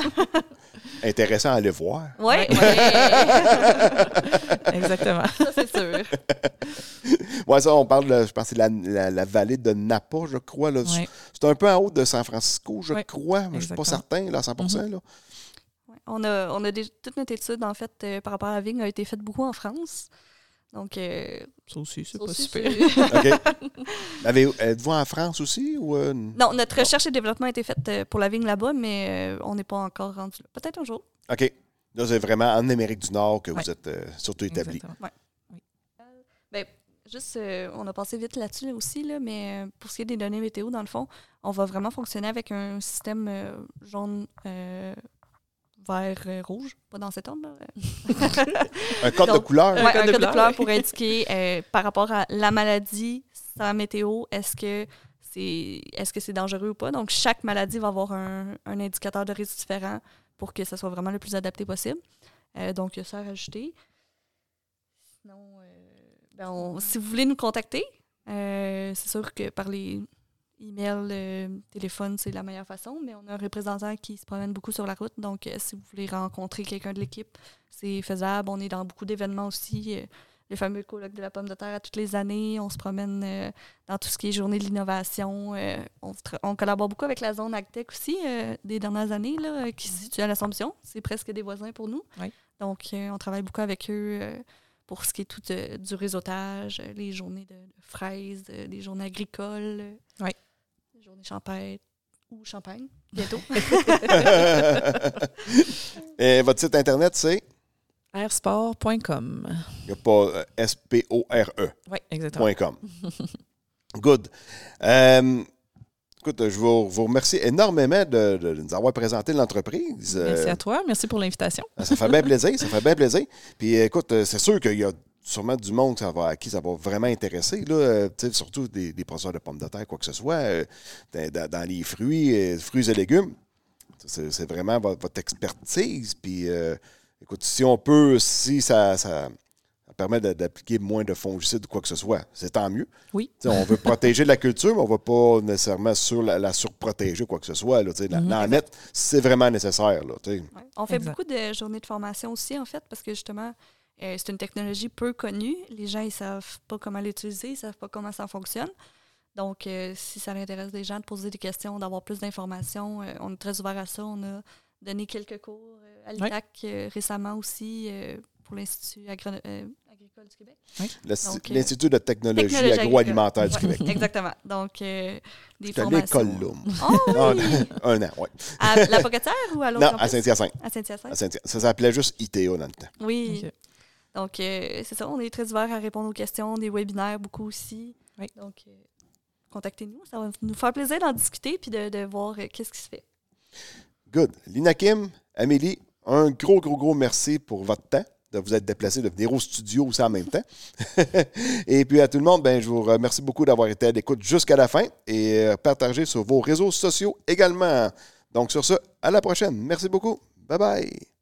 Intéressant à aller voir. ouais, Ouais. Exactement. ça c'est sûr. Ouais, ça, on parle, de- je pense, que c'est la, la- la vallée de Napa, je crois. là. Ouais. C'est un peu en haut de San Francisco, je Ouais, crois. mais je ne suis pas certain, là, à 100 là. Ouais. On a, on a des- toute notre étude, en fait, euh, par rapport à la vigne, a été faite beaucoup en France. Donc, euh, Ça aussi, c'est pas super. c'est- OK. Avez- Êtes-vous en France aussi? Ou, euh, non, notre recherche et développement a été faite euh, pour la vigne là-bas, mais euh, on n'est pas encore rendu là. Peut-être un jour. OK. Là, c'est vraiment en Amérique du Nord que vous êtes euh, surtout établi. Exactement. Ben, juste, euh, on a passé vite là-dessus là, aussi, là, mais euh, pour ce qui est des données météo, dans le fond, on va vraiment fonctionner avec un système euh, jaune, euh, vert, euh, rouge. Pas dans cet ordre. là. Un code de couleur? Ouais, Un un code code de de couleur, pour indiquer euh, par rapport à la maladie, sa météo, est-ce que c'est est-ce que c'est dangereux ou pas? Donc, chaque maladie va avoir un, un indicateur de risque différent pour que ça soit vraiment le plus adapté possible. Euh, donc, il y a ça à rajouter. Sinon, euh, ben, on- si vous voulez nous contacter, euh, c'est sûr que par les emails, euh, téléphone, c'est la meilleure façon, mais on a un représentant qui se promène beaucoup sur la route. Donc, euh, si vous voulez rencontrer quelqu'un de l'équipe, c'est faisable. On est dans beaucoup d'événements aussi. euh, le fameux colloque de la pomme de terre à toutes les années. On se promène euh, dans tout ce qui est journée de l'innovation. on, collabore beaucoup avec la zone AgTech aussi des dernières années, là, qui se situe à l'Assomption. C'est presque des voisins pour nous. Oui. Donc, on travaille beaucoup avec eux pour ce qui est tout du réseautage, les journées de, de fraises, les journées agricoles, Oui. Champêtre ou champagne, bientôt. Et votre site Internet, c'est? Airsport.com. Il n'y a pas euh, S-P-O-R-E. Oui, exactement. Point com. Good. Euh, écoute, je vous, vous remercie énormément de, de nous avoir présenté l'entreprise. Merci Euh, à toi. Merci pour l'invitation. ça fait bien plaisir. Ça fait bien plaisir. Puis écoute, c'est sûr qu'il y a sûrement du monde ça va- à qui ça va vraiment intéresser. Là, Euh, surtout des, des producteurs de pommes de terre, quoi que ce soit, euh, dans, les fruits, euh, fruits et légumes. C'est c'est vraiment votre, votre expertise. Puis euh, écoute, si on peut, si ça, ça- ça permet de- d'appliquer moins de fongicides ou quoi que ce soit, c'est tant mieux. Oui. On veut protéger la culture, mais on ne va pas nécessairement sur la, la surprotéger ou quoi que ce soit. Là, tu sais, la- c'est vraiment nécessaire. Là. Ouais. On fait Exact. beaucoup de journées de formation aussi, en fait, parce que justement, euh, c'est une technologie peu connue. Les gens, ils savent pas comment l'utiliser, ils savent pas comment ça fonctionne. Donc, euh, si ça intéresse des gens de poser des questions, d'avoir plus d'informations, euh, on est très ouvert à ça. On a donné quelques cours euh, à l'ITAC euh, récemment aussi euh, pour l'Institut euh, agricole du Québec. Euh, L'Institut de technologie, Technologie agroalimentaire du. Québec. Ouais, Exactement. Donc, euh, des J'étais à formations. l'école, là. Oh, oui! un an, oui. à la Pocatière ou à l'autre Non, campus? à Saint-Hyacinthe. À Saint-Hyacinthe? Saint-Hyacinthe. Ça s'appelait juste ITEA dans le temps. Oui. Donc, euh, c'est ça, on est très ouvert à répondre aux questions, des webinaires beaucoup aussi. Oui. Donc, euh, contactez-nous. Ça va nous faire plaisir d'en discuter puis de, de voir euh, qu'est-ce qui se fait. Good. Lina Kim, Amélie, un gros, gros, gros merci pour votre temps, de vous être déplacé, de venir au studio aussi en même temps. et puis à tout le monde, ben, je vous remercie beaucoup d'avoir été à l'écoute jusqu'à la fin et partagez sur vos réseaux sociaux également. Donc sur ce, à la prochaine. Merci beaucoup. Bye bye.